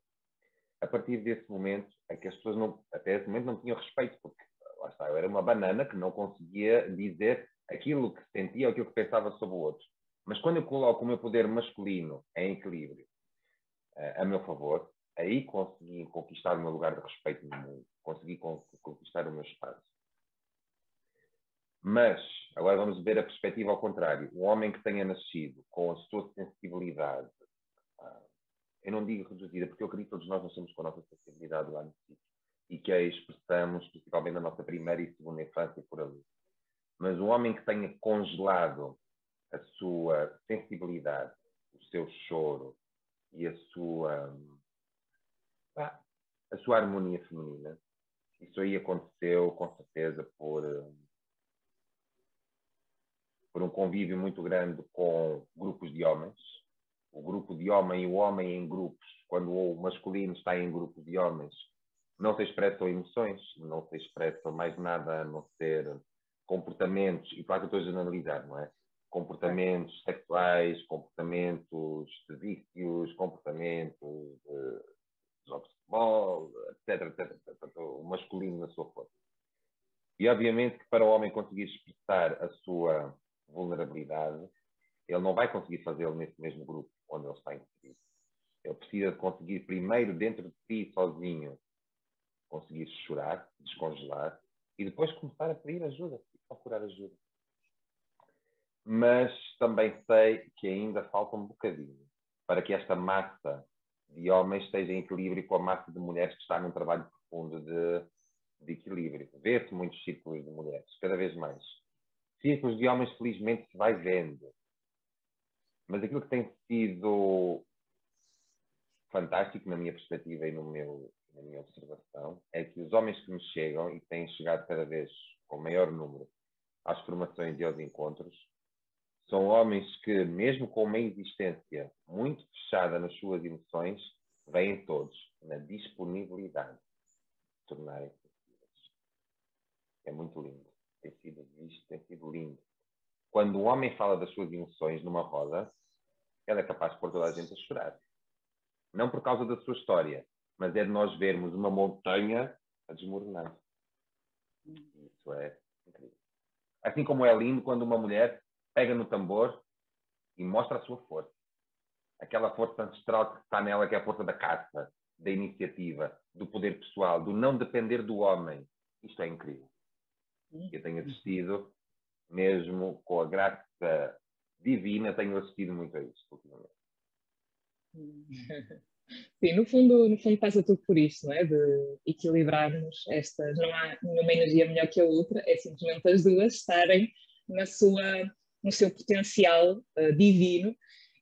a partir desse momento é que as pessoas não, até esse momento não tinham respeito, porque lá está, eu era uma banana que não conseguia dizer aquilo que sentia ou aquilo que pensava sobre o outro. Mas quando eu coloco o meu poder masculino em equilíbrio uh, a meu favor, aí consegui conquistar o meu lugar de respeito no mundo, consegui conquistar o meu espaço. Mas, agora vamos ver a perspectiva ao contrário. O homem que tenha nascido com a sua sensibilidade, eu não digo reduzida, porque eu acredito que todos nós nascemos com a nossa sensibilidade lá no sítio e que a expressamos principalmente na nossa primeira e segunda infância por ali. Mas um homem que tenha congelado a sua sensibilidade, o seu choro e a sua, a sua harmonia feminina, Isso aí aconteceu, com certeza, por, por um convívio muito grande com grupos de homens. O grupo de homem e o homem em grupos, quando o masculino está em grupo de homens, não se expressam emoções, não se expressam mais nada a não ser comportamentos, e claro que estou a generalizar, não é? Comportamentos sexuais, comportamentos de vícios, comportamentos de jogos de futebol, etc, etc, etc, o masculino na sua força. E obviamente que para o homem conseguir expressar a sua vulnerabilidade, ele não vai conseguir fazê-lo nesse mesmo grupo onde ele está inserido. Ele precisa de conseguir primeiro dentro de si, sozinho, conseguir chorar, descongelar, e depois começar a pedir ajuda e procurar ajuda. Mas também sei que ainda falta um bocadinho para que esta massa de homens esteja em equilíbrio com a massa de mulheres que está num trabalho profundo de, de equilíbrio. Vê-se muitos círculos de mulheres, cada vez mais. Círculos de homens, felizmente, se vai vendo. Mas aquilo que tem sido fantástico na minha perspectiva e no meu, na minha observação, é que os homens que me chegam e têm chegado cada vez com maior número às formações e aos encontros, são homens que, mesmo com uma existência muito fechada nas suas emoções, vêm todos na disponibilidade de tornarem possíveis. É muito lindo. Tem sido visto, tem sido lindo. Quando o homem fala das suas emoções numa roda, ele é capaz de pôr toda a gente a chorar. Não por causa da sua história, mas é de nós vermos uma montanha a desmoronar. Isso é incrível. Assim como é lindo quando uma mulher pega no tambor e mostra a sua força. Aquela força ancestral que está nela, que é a força da caça, da iniciativa, do poder pessoal, do não depender do homem. Isto é incrível. Eu tenho assistido, mesmo com a graça divina, tenho assistido muito a isto ultimamente. [laughs] Sim, no fundo, no fundo passa tudo por isto, não é? De equilibrarmos estas, não há nenhuma energia melhor que a outra, é simplesmente as duas estarem na sua, no seu potencial uh, divino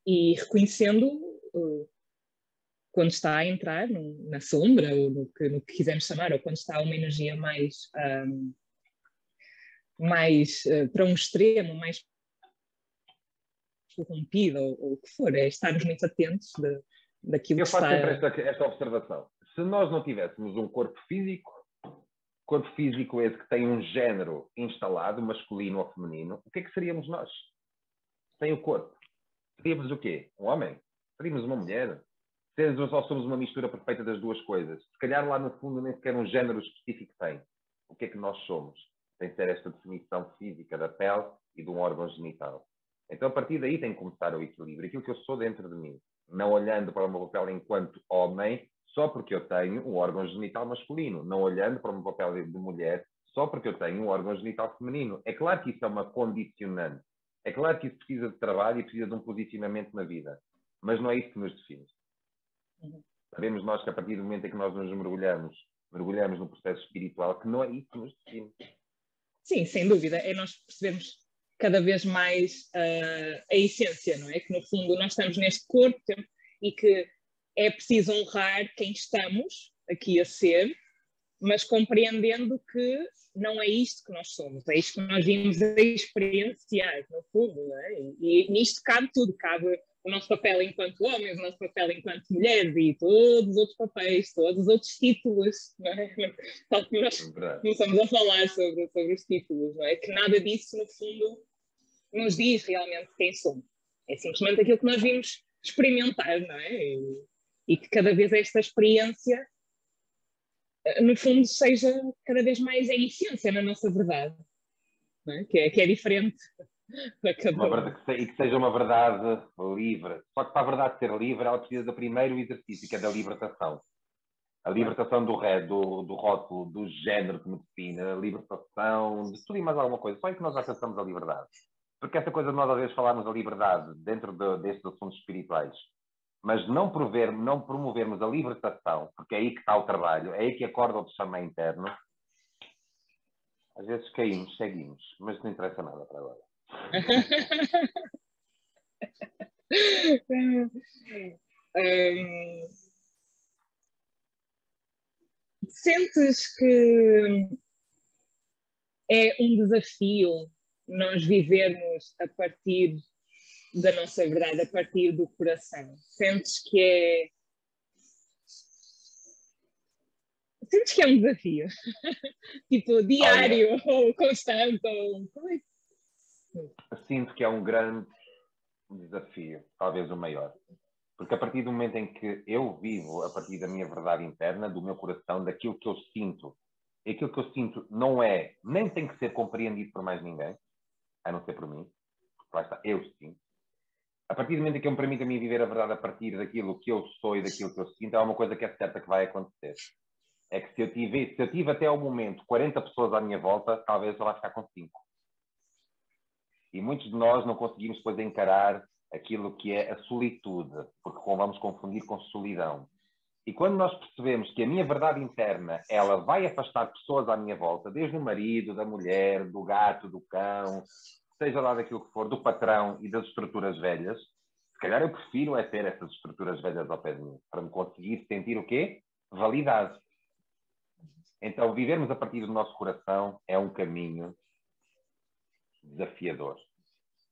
e reconhecendo uh, quando está a entrar no, na sombra, ou no que, no que quisermos chamar, ou quando está uma energia mais, um, mais uh, para um extremo, mais corrompida, ou, ou o que for, é estarmos muito atentos de, daquilo Eu que faço está... sempre esta, esta observação. Se nós não tivéssemos um corpo físico, corpo físico esse que tem um género instalado, masculino ou feminino, o que é que seríamos nós? Sem o corpo. Seríamos o quê? Um homem? Seríamos uma mulher? Seríamos ou somos uma mistura perfeita das duas coisas? Se calhar lá no fundo nem sequer um género específico tem. O que é que nós somos? Tem que ser esta definição física da pele e de um órgão genital. Então, a partir daí tem que começar o equilíbrio. Aquilo que eu sou dentro de mim não olhando para o meu papel enquanto homem, só porque eu tenho um órgão genital masculino, não olhando para o meu papel de mulher, só porque eu tenho um órgão genital feminino. É claro que isso é uma condicionante. É claro que isso precisa de trabalho e precisa de um posicionamento na vida. Mas não é isso que nos define. Uhum. Sabemos nós que a partir do momento em que nós nos mergulhamos, mergulhamos no processo espiritual, que não é isso que nos define. Sim, sem dúvida. É nós percebemos cada vez mais uh, a essência, não é? Que no fundo nós estamos neste corpo e que é preciso honrar quem estamos aqui a ser, mas compreendendo que não é isto que nós somos, é isto que nós vimos a experienciar, no fundo, não é? E, e nisto cabe tudo, cabe o nosso papel enquanto homens, o nosso papel enquanto mulheres e todos os outros papéis, todos os outros títulos, não é? [laughs] Tal que nós começamos a falar sobre, sobre os títulos, não é? Que nada disso, no fundo, nos diz realmente quem somos. É simplesmente aquilo que nós vimos experimentar, não é? E, e que cada vez esta experiência, eh, no fundo, seja cada vez mais a essência na nossa verdade, é? Que, é, que é diferente [laughs] uma verdade, e que seja uma verdade livre. Só que para a verdade ser livre, ela precisa do primeiro exercício, que é da libertação. A libertação do, do, do rótulo, do género que me define, a libertação de tudo e mais alguma coisa. Só é que nós alcançamos a liberdade. Porque essa coisa de nós às vezes falarmos da liberdade dentro de, destes assuntos espirituais, mas não, prover, não promovermos a libertação, porque é aí que está o trabalho, é aí que acorda o chama interno, às vezes caímos, seguimos, mas não interessa nada para agora. [laughs] um, sentes que é um desafio nós vivermos a partir da nossa verdade, a partir do coração? Sentes que é. Sentes que é um desafio? [laughs] tipo, diário Olha, ou constante? Ou... É Sinto que é um grande desafio, talvez o maior. Porque a partir do momento em que eu vivo a partir da minha verdade interna, do meu coração, daquilo que eu sinto, e aquilo que eu sinto não é, nem tem que ser compreendido por mais ninguém, a não ser por mim, lá está, eu sinto. A partir do momento em que eu me permito a mim viver a verdade a partir daquilo que eu sou e daquilo que eu sinto, é uma coisa que é certa que vai acontecer. É que se eu tive, se eu tive até ao momento 40 pessoas à minha volta, talvez eu vá ficar com 5. E muitos de nós não conseguimos depois encarar aquilo que é a solitude, porque vamos confundir com solidão. E quando nós percebemos que a minha verdade interna, ela vai afastar pessoas à minha volta, desde o marido, da mulher, do gato, do cão, seja lá daquilo que for, do patrão e das estruturas velhas, se calhar eu prefiro é ter essas estruturas velhas ao pé de mim, para me conseguir sentir o quê? Validade. Então, vivermos a partir do nosso coração é um caminho desafiador.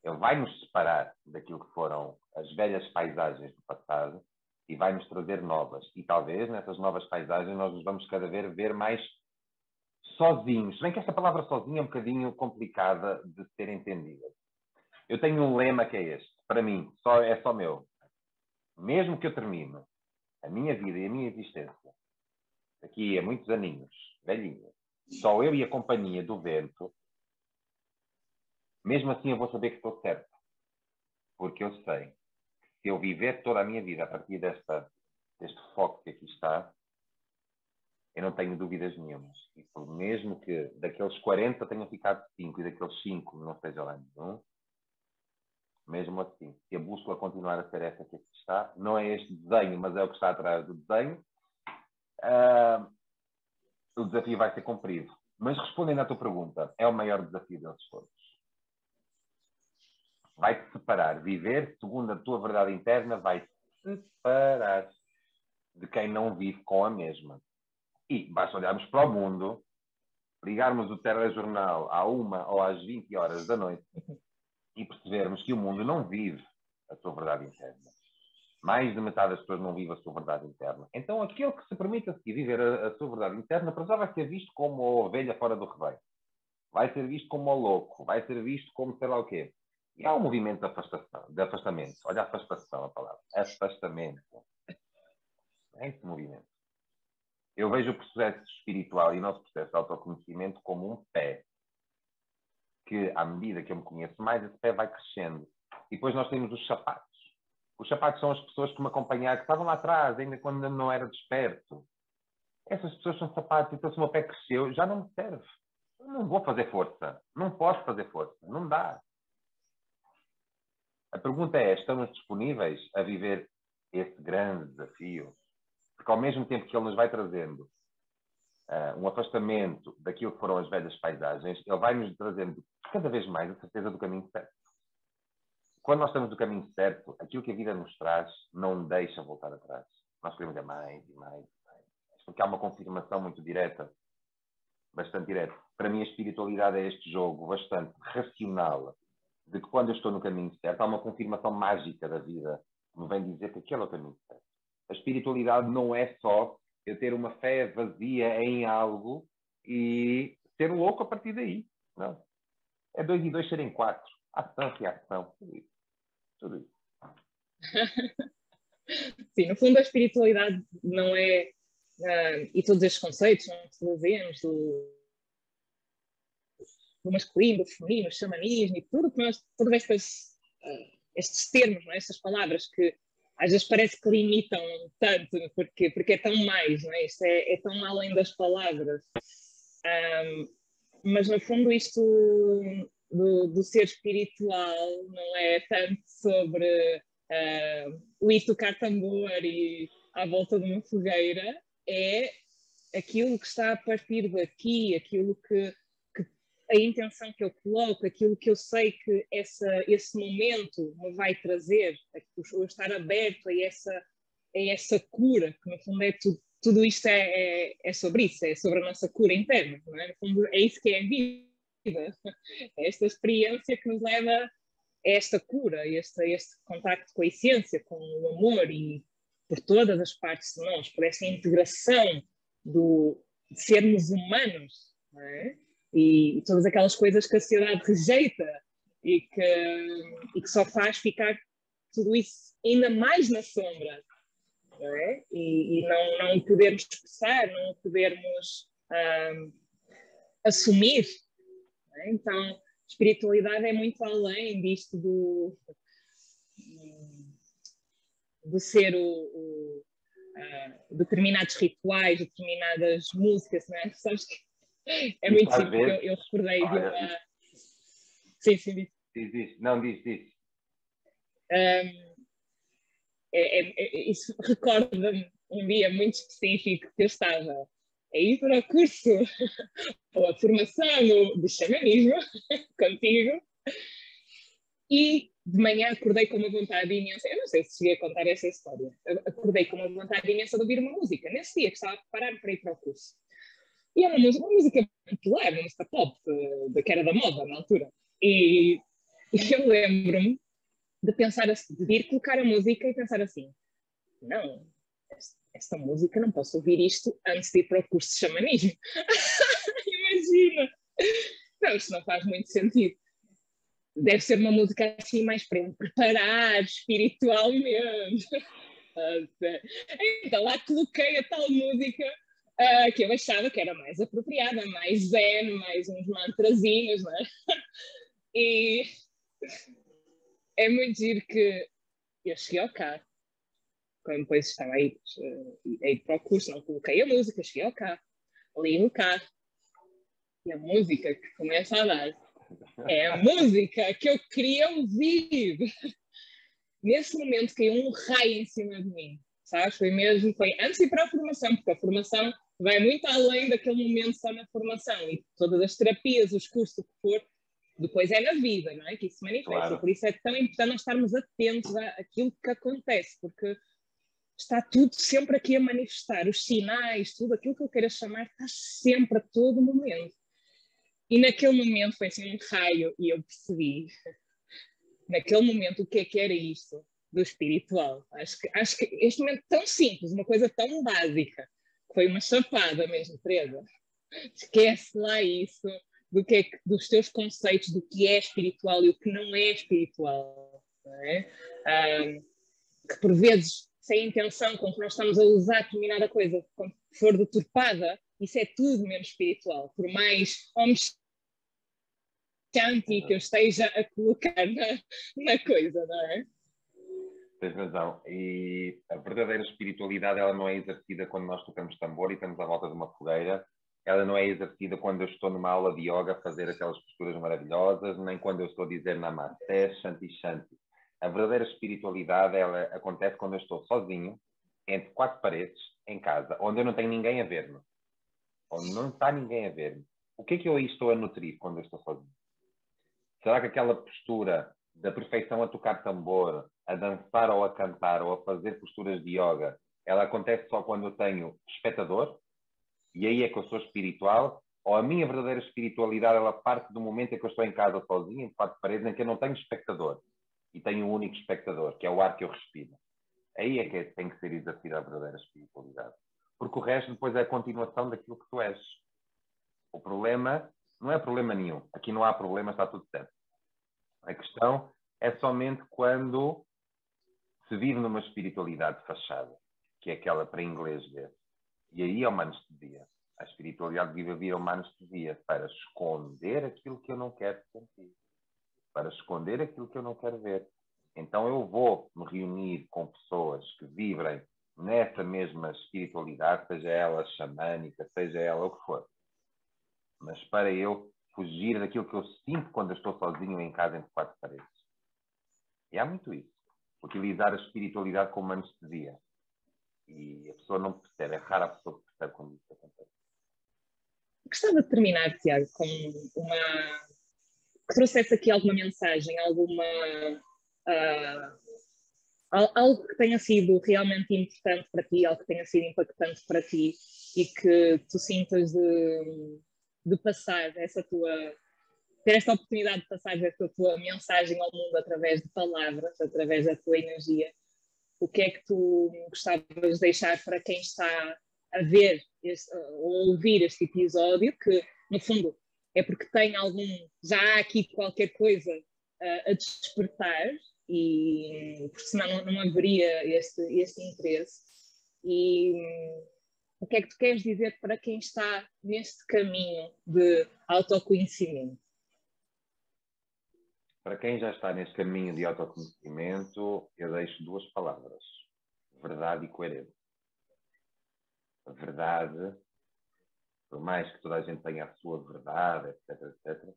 Ele vai nos separar daquilo que foram as velhas paisagens do passado e vai nos trazer novas. E talvez nessas novas paisagens nós nos vamos cada vez ver mais sozinhos. Se bem que esta palavra sozinho é um bocadinho complicada de ser entendida. Eu tenho um lema que é este, para mim, só, é só meu. Mesmo que eu termine a minha vida e a minha existência, daqui a muitos aninhos, velhinho, só eu e a companhia do vento, mesmo assim eu vou saber que estou certo. Porque eu sei se eu viver toda a minha vida a partir desta, deste foco que aqui está, eu não tenho dúvidas nenhumas. E mesmo que daqueles 40 tenham ficado 5 e daqueles 5 não seja lá nenhum, mesmo assim, se a bússola continuar a ser essa que aqui está, não é este desenho, mas é o que está atrás do desenho, uh, o desafio vai ser cumprido. Mas respondendo à tua pergunta, é o maior desafio deles todos vai-te separar. Viver segundo a tua verdade interna vai-te separar de quem não vive com a mesma. E basta olharmos para o mundo, ligarmos o telejornal à uma ou às 20 horas da noite e percebermos que o mundo não vive a sua verdade interna. Mais de metade das pessoas não vive a sua verdade interna. Então, aquele que se permite a viver a, a sua verdade interna, para já vai ser visto como a ovelha fora do rebanho. Vai ser visto como o louco. Vai ser visto como sei lá o quê. E há um movimento de, afastação, de afastamento. Olha, afastação a palavra. Afastamento. É esse movimento. Eu vejo o processo espiritual e o nosso processo de autoconhecimento como um pé. Que, à medida que eu me conheço mais, esse pé vai crescendo. E depois nós temos os sapatos. Os sapatos são as pessoas que me acompanharam, que estavam lá atrás, ainda quando não era desperto. Essas pessoas são sapatos, então se o meu pé cresceu, já não me serve. Eu não vou fazer força. Não posso fazer força. Não dá. A pergunta é: estamos disponíveis a viver esse grande desafio? Porque ao mesmo tempo que ele nos vai trazendo uh, um afastamento daquilo que foram as velhas paisagens, ele vai nos trazendo cada vez mais a certeza do caminho certo. Quando nós estamos no caminho certo, aquilo que a vida nos traz não deixa voltar atrás. Nós queremos ir mais e mais e mais. Porque há uma confirmação muito direta, bastante direta. Para mim, a espiritualidade é este jogo bastante racional de que quando eu estou no caminho certo, há uma confirmação mágica da vida que me vem dizer que aquele é o caminho certo. A espiritualidade não é só eu ter uma fé vazia em algo e ser louco a partir daí. Não. É dois e dois serem quatro. Ação, reação. Tudo isso. Tudo isso. [laughs] Sim, no fundo a espiritualidade não é. Uh, e todos estes conceitos não que trazemos do, do masculino, do feminino, o xamanismo e tudo que nós, todos estes, uh, estes termos, é? estas palavras que às vezes parece que limitam tanto, porque, porque é tão mais, não é? Isto é, é tão além das palavras. Um, mas no fundo isto do, do, ser espiritual não é tanto sobre uh, o ir tocar tambor e à volta de uma fogueira, é aquilo que está a partir daqui, aquilo que a intenção que eu coloco, aquilo que eu sei que essa, esse momento me vai trazer, o estar aberto a essa, a essa cura, que no fundo é tu, tudo isto é, é, é, sobre isso, é sobre a nossa cura interna, não é? é isso que é a vida, [laughs] é esta experiência que nos leva a esta cura, este, este contacto com a essência, com o amor e por todas as partes de nós, por essa integração do, sermos humanos, é? E, todas aquelas coisas que a sociedade rejeita e que, e que só faz ficar tudo isso ainda mais na sombra, não é? E, e não, não podermos expressar, não podermos um, assumir. É? Então, espiritualidade é muito além disto do, do ser o, o uh, determinados rituais, determinadas músicas, não é? Sabes que é muito simples, eu, eu recordei de uma. Sim, sim, diz. Diz, diz. Não, diz, diz. Um, é, é, é, isso recorda-me um dia muito específico que eu estava a ir para o curso [laughs] ou a formação de xamanismo [laughs] contigo e de manhã acordei com uma vontade imensa, eu não sei se cheguei a contar essa história, acordei com uma vontade imensa de ouvir uma música, nesse dia que estava a preparar para ir para o curso. E é uma uma música popular, uma música pop, de, que era da moda na altura. E, e eu lembro-me de pensar de ir colocar a música e pensar assim: não, esta música não posso ouvir isto antes de ir para o curso de xamanismo. [laughs] Imagina! Não, isto não faz muito sentido. Deve ser uma música assim mais para me preparar espiritualmente. [laughs] então lá coloquei a tal música uh, que eu achava que era mais apropriada, mais zen, mais uns mantrazinhos, né? [laughs] E é muito giro que eu cheguei ao carro, quando depois estava a ir, a ir para o curso, não coloquei a música, cheguei ao carro, ali no carro, e a música que começa a dar é a música que eu queria ouvir. [laughs] Nesse momento caiu um raio em cima de mim, sabes? Foi mesmo, foi antes de ir para a formação, porque a formação vai muito além daquele momento só na formação e todas as terapias, os cursos, o que for, depois é na vida, não é? Que isso se manifesta. Claro. Por isso é tão importante nós estarmos atentos àquilo que acontece, porque está tudo sempre aqui a manifestar, os sinais, tudo aquilo que eu queira chamar, está sempre a todo momento. E naquele momento foi assim um raio e eu percebi, [laughs] naquele momento, o que é que era isto do espiritual. Acho que, acho que este momento tão simples, uma coisa tão básica, foi uma chapada mesmo, Teresa. Esquece lá isso do que é, dos teus conceitos do que é espiritual e o que não é espiritual. Não é? Um, que por vezes, sem intenção, com que nós estamos a usar determinada coisa, quando for deturpada, isso é tudo menos espiritual. Por mais homens que eu esteja a colocar na, na coisa, não é? Tens razão. E a verdadeira espiritualidade ela não é exercida quando nós tocamos tambor e estamos à volta de uma fogueira. Ela não é exercida quando eu estou numa aula de yoga a fazer aquelas posturas maravilhosas, nem quando eu estou a dizer Namaste, Shanti Shanti. A verdadeira espiritualidade ela acontece quando eu estou sozinho, entre quatro paredes, em casa, onde eu não tenho ninguém a ver-me. Onde não está ninguém a ver-me. O que é que eu aí estou a nutrir quando eu estou sozinho? Será que aquela postura da perfeição a tocar tambor, a dançar ou a cantar ou a fazer posturas de yoga, ela acontece só quando eu tenho espectador, e aí é que eu sou espiritual, ou a minha verdadeira espiritualidade ela parte do momento em que eu estou em casa sozinho, em quatro paredes, em que eu não tenho espectador e tenho um único espectador, que é o ar que eu respiro. Aí é que tem que ser exercida a verdadeira espiritualidade. Porque o resto depois é a continuação daquilo que tu és. O problema não é problema nenhum. Aqui não há problema, está tudo certo. A questão é somente quando se vive numa espiritualidade fachada, que é aquela para inglês ver. E aí é uma anestesia. A espiritualidade vive vir uma anestesia para esconder aquilo que eu não quero sentir, para esconder aquilo que eu não quero ver. Então eu vou me reunir com pessoas que vibrem nessa mesma espiritualidade, seja ela xamânica, seja ela o que for. Mas para eu fugir daquilo que eu sinto quando eu estou sozinho em casa entre quatro paredes. E há muito isso. Utilizar a espiritualidade como anestesia. E a pessoa não percebe, é rara a pessoa que percebe quando isso acontece. Gostava de terminar, Tiago, com uma. que trouxesse aqui alguma mensagem, alguma. Uh, algo que tenha sido realmente importante para ti, algo que tenha sido impactante para ti e que tu sintas de, de passar essa tua ter esta oportunidade de passar essa tua mensagem ao mundo através de palavras, através da tua energia, o que é que tu gostavas de deixar para quem está a ver ou ouvir este episódio, que no fundo é porque tem algum, já há aqui qualquer coisa uh, a despertar e porque senão não, não haveria este, este interesse. E um, o que é que tu queres dizer para quem está neste caminho de autoconhecimento? Para quem já está neste caminho de autoconhecimento, eu deixo duas palavras: verdade e coerência. A verdade, por mais que toda a gente tenha a sua verdade, etc, etc,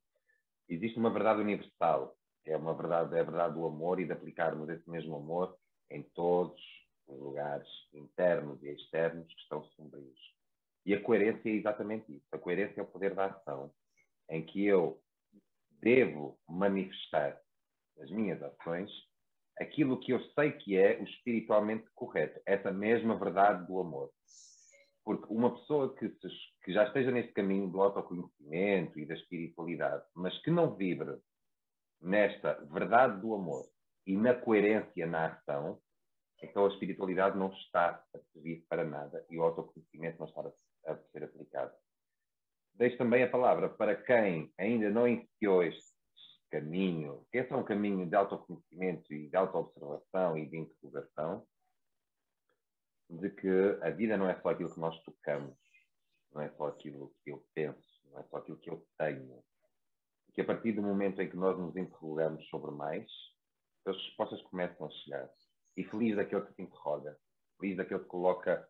existe uma verdade universal, que é uma verdade, é a verdade do amor e de aplicarmos esse mesmo amor em todos os lugares internos e externos que estão sombrios. E a coerência é exatamente isso. A coerência é o poder da ação, em que eu devo manifestar nas minhas ações aquilo que eu sei que é o espiritualmente correto, essa mesma verdade do amor. Porque uma pessoa que, se, que já esteja nesse caminho do autoconhecimento e da espiritualidade, mas que não vibre nesta verdade do amor e na coerência na ação, então a espiritualidade não está a servir para nada e o autoconhecimento não está a, a ser aplicado. Deixo também a palavra para quem ainda não iniciou este caminho, que esse é um caminho de autoconhecimento e de autoobservação e de interrogação, de que a vida não é só aquilo que nós tocamos, não é só aquilo que eu penso, não é só aquilo que eu tenho. Que a partir do momento em que nós nos interrogamos sobre mais, as respostas começam a chegar. E feliz daquele que te interroga, feliz daquele que coloca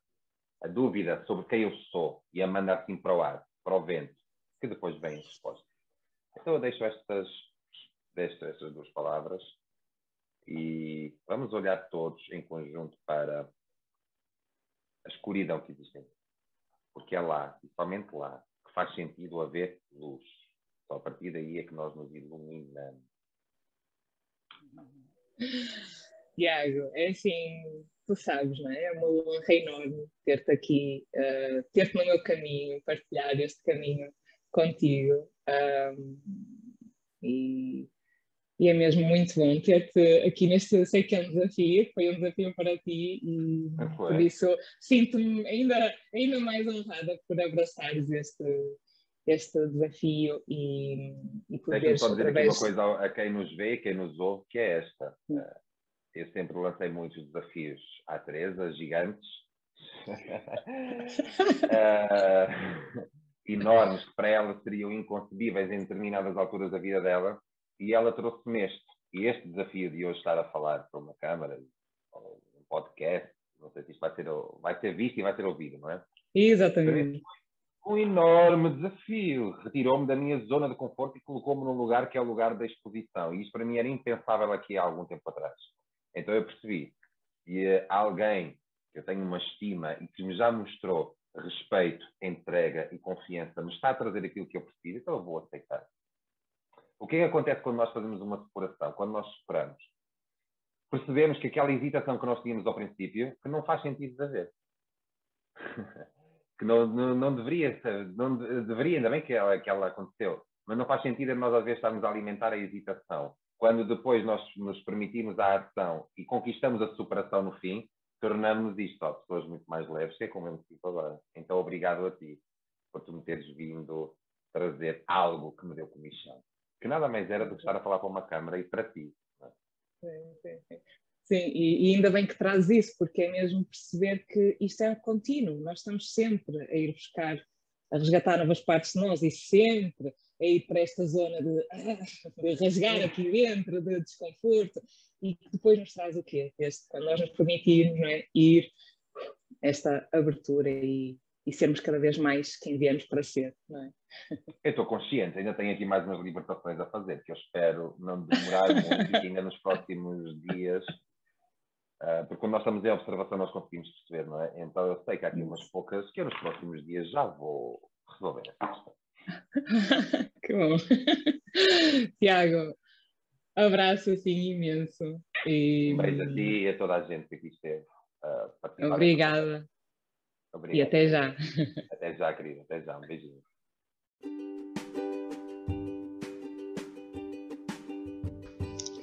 a dúvida sobre quem eu sou e a manda assim para o ar para o vento, que depois vem a resposta. Então eu deixo estas, deixo estas duas palavras e vamos olhar todos em conjunto para a escuridão que existe. Porque é lá, e somente lá, que faz sentido haver luz. Só a partir daí é que nós nos iluminamos. Tiago, é assim, tu sabes, não é? É uma honra enorme ter-te aqui, uh, ter-te no meu caminho, partilhar este caminho contigo. Um, e, e, é mesmo muito bom ter-te aqui neste, sei que é um desafio, foi um desafio para ti e ah, por isso sinto-me ainda, ainda mais honrada por abraçares este, este desafio e, e poderes... Deixa-me só dizer aqui uma coisa a quem nos vê, quem nos ouve, que é esta. Hum eu sempre lancei muitos desafios à Teresa, gigantes, uh, [laughs] enormes, que para ela seriam inconcebíveis em determinadas alturas da vida dela, e ela trouxe-me este. E este desafio de hoje estar a falar para uma câmara, ou um podcast, não sei se isto vai ser, vai ser visto e vai ser ouvido, não é? Exatamente. Um enorme desafio. Retirou-me da minha zona de conforto e colocou-me num lugar que é o lugar da exposição. E isto para mim era impensável aqui há algum tempo atrás. Então eu percebi que alguém que eu tenho uma estima e que me já mostrou respeito, entrega e confiança me está a trazer aquilo que eu preciso, então eu vou aceitar. O que é que acontece quando nós fazemos uma separação? Quando nós separamos? Percebemos que aquela hesitação que nós tínhamos ao princípio, que não faz sentido de haver. [laughs] que não, não, não, deveria, não deveria, ainda bem que ela, que ela aconteceu, mas não faz sentido nós às vezes estarmos a alimentar a hesitação quando depois nós nos permitimos a ação e conquistamos a superação no fim, tornamos isto ó, pessoas muito mais leves, que é como eu me sinto agora. Então, obrigado a ti por tu me teres vindo trazer algo que me deu comissão. Que nada mais era do que estar a falar para uma câmara e para ti. É? Sim, sim, sim. Sim, e, e, ainda bem que traz isso, porque é mesmo perceber que isto é contínuo, nós estamos sempre a ir buscar, a resgatar novas partes de nós e sempre a ir para esta zona de, [laughs] de rasgar aqui dentro, de desconforto, e que depois nos traz o quê? Este, quando nós nos permitirmos é? ir esta abertura e, e sermos cada vez mais quem viemos para ser, não é? Eu estou consciente, ainda tenho aqui mais umas libertações a fazer, que eu espero não demorar muito e ainda nos próximos dias, uh, porque quando nós estamos em observação nós conseguimos perceber, não é? Então eu sei que há aqui umas poucas que eu nos próximos dias já vou resolver essa questão. [laughs] que bom. [laughs] Tiago, abraço assim imenso. E... Um beijo a ti e a toda a gente que aqui esteve. Uh, Obrigada. Obrigado. E até já. Até já, querida. Até já. Um beijinho.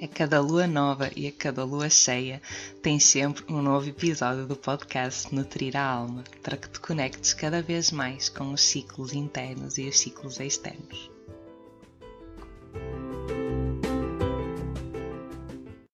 A cada lua nova e a cada lua cheia tem sempre um novo episódio do podcast Nutrir a Alma para que te conectes cada vez mais com os ciclos internos e os ciclos externos.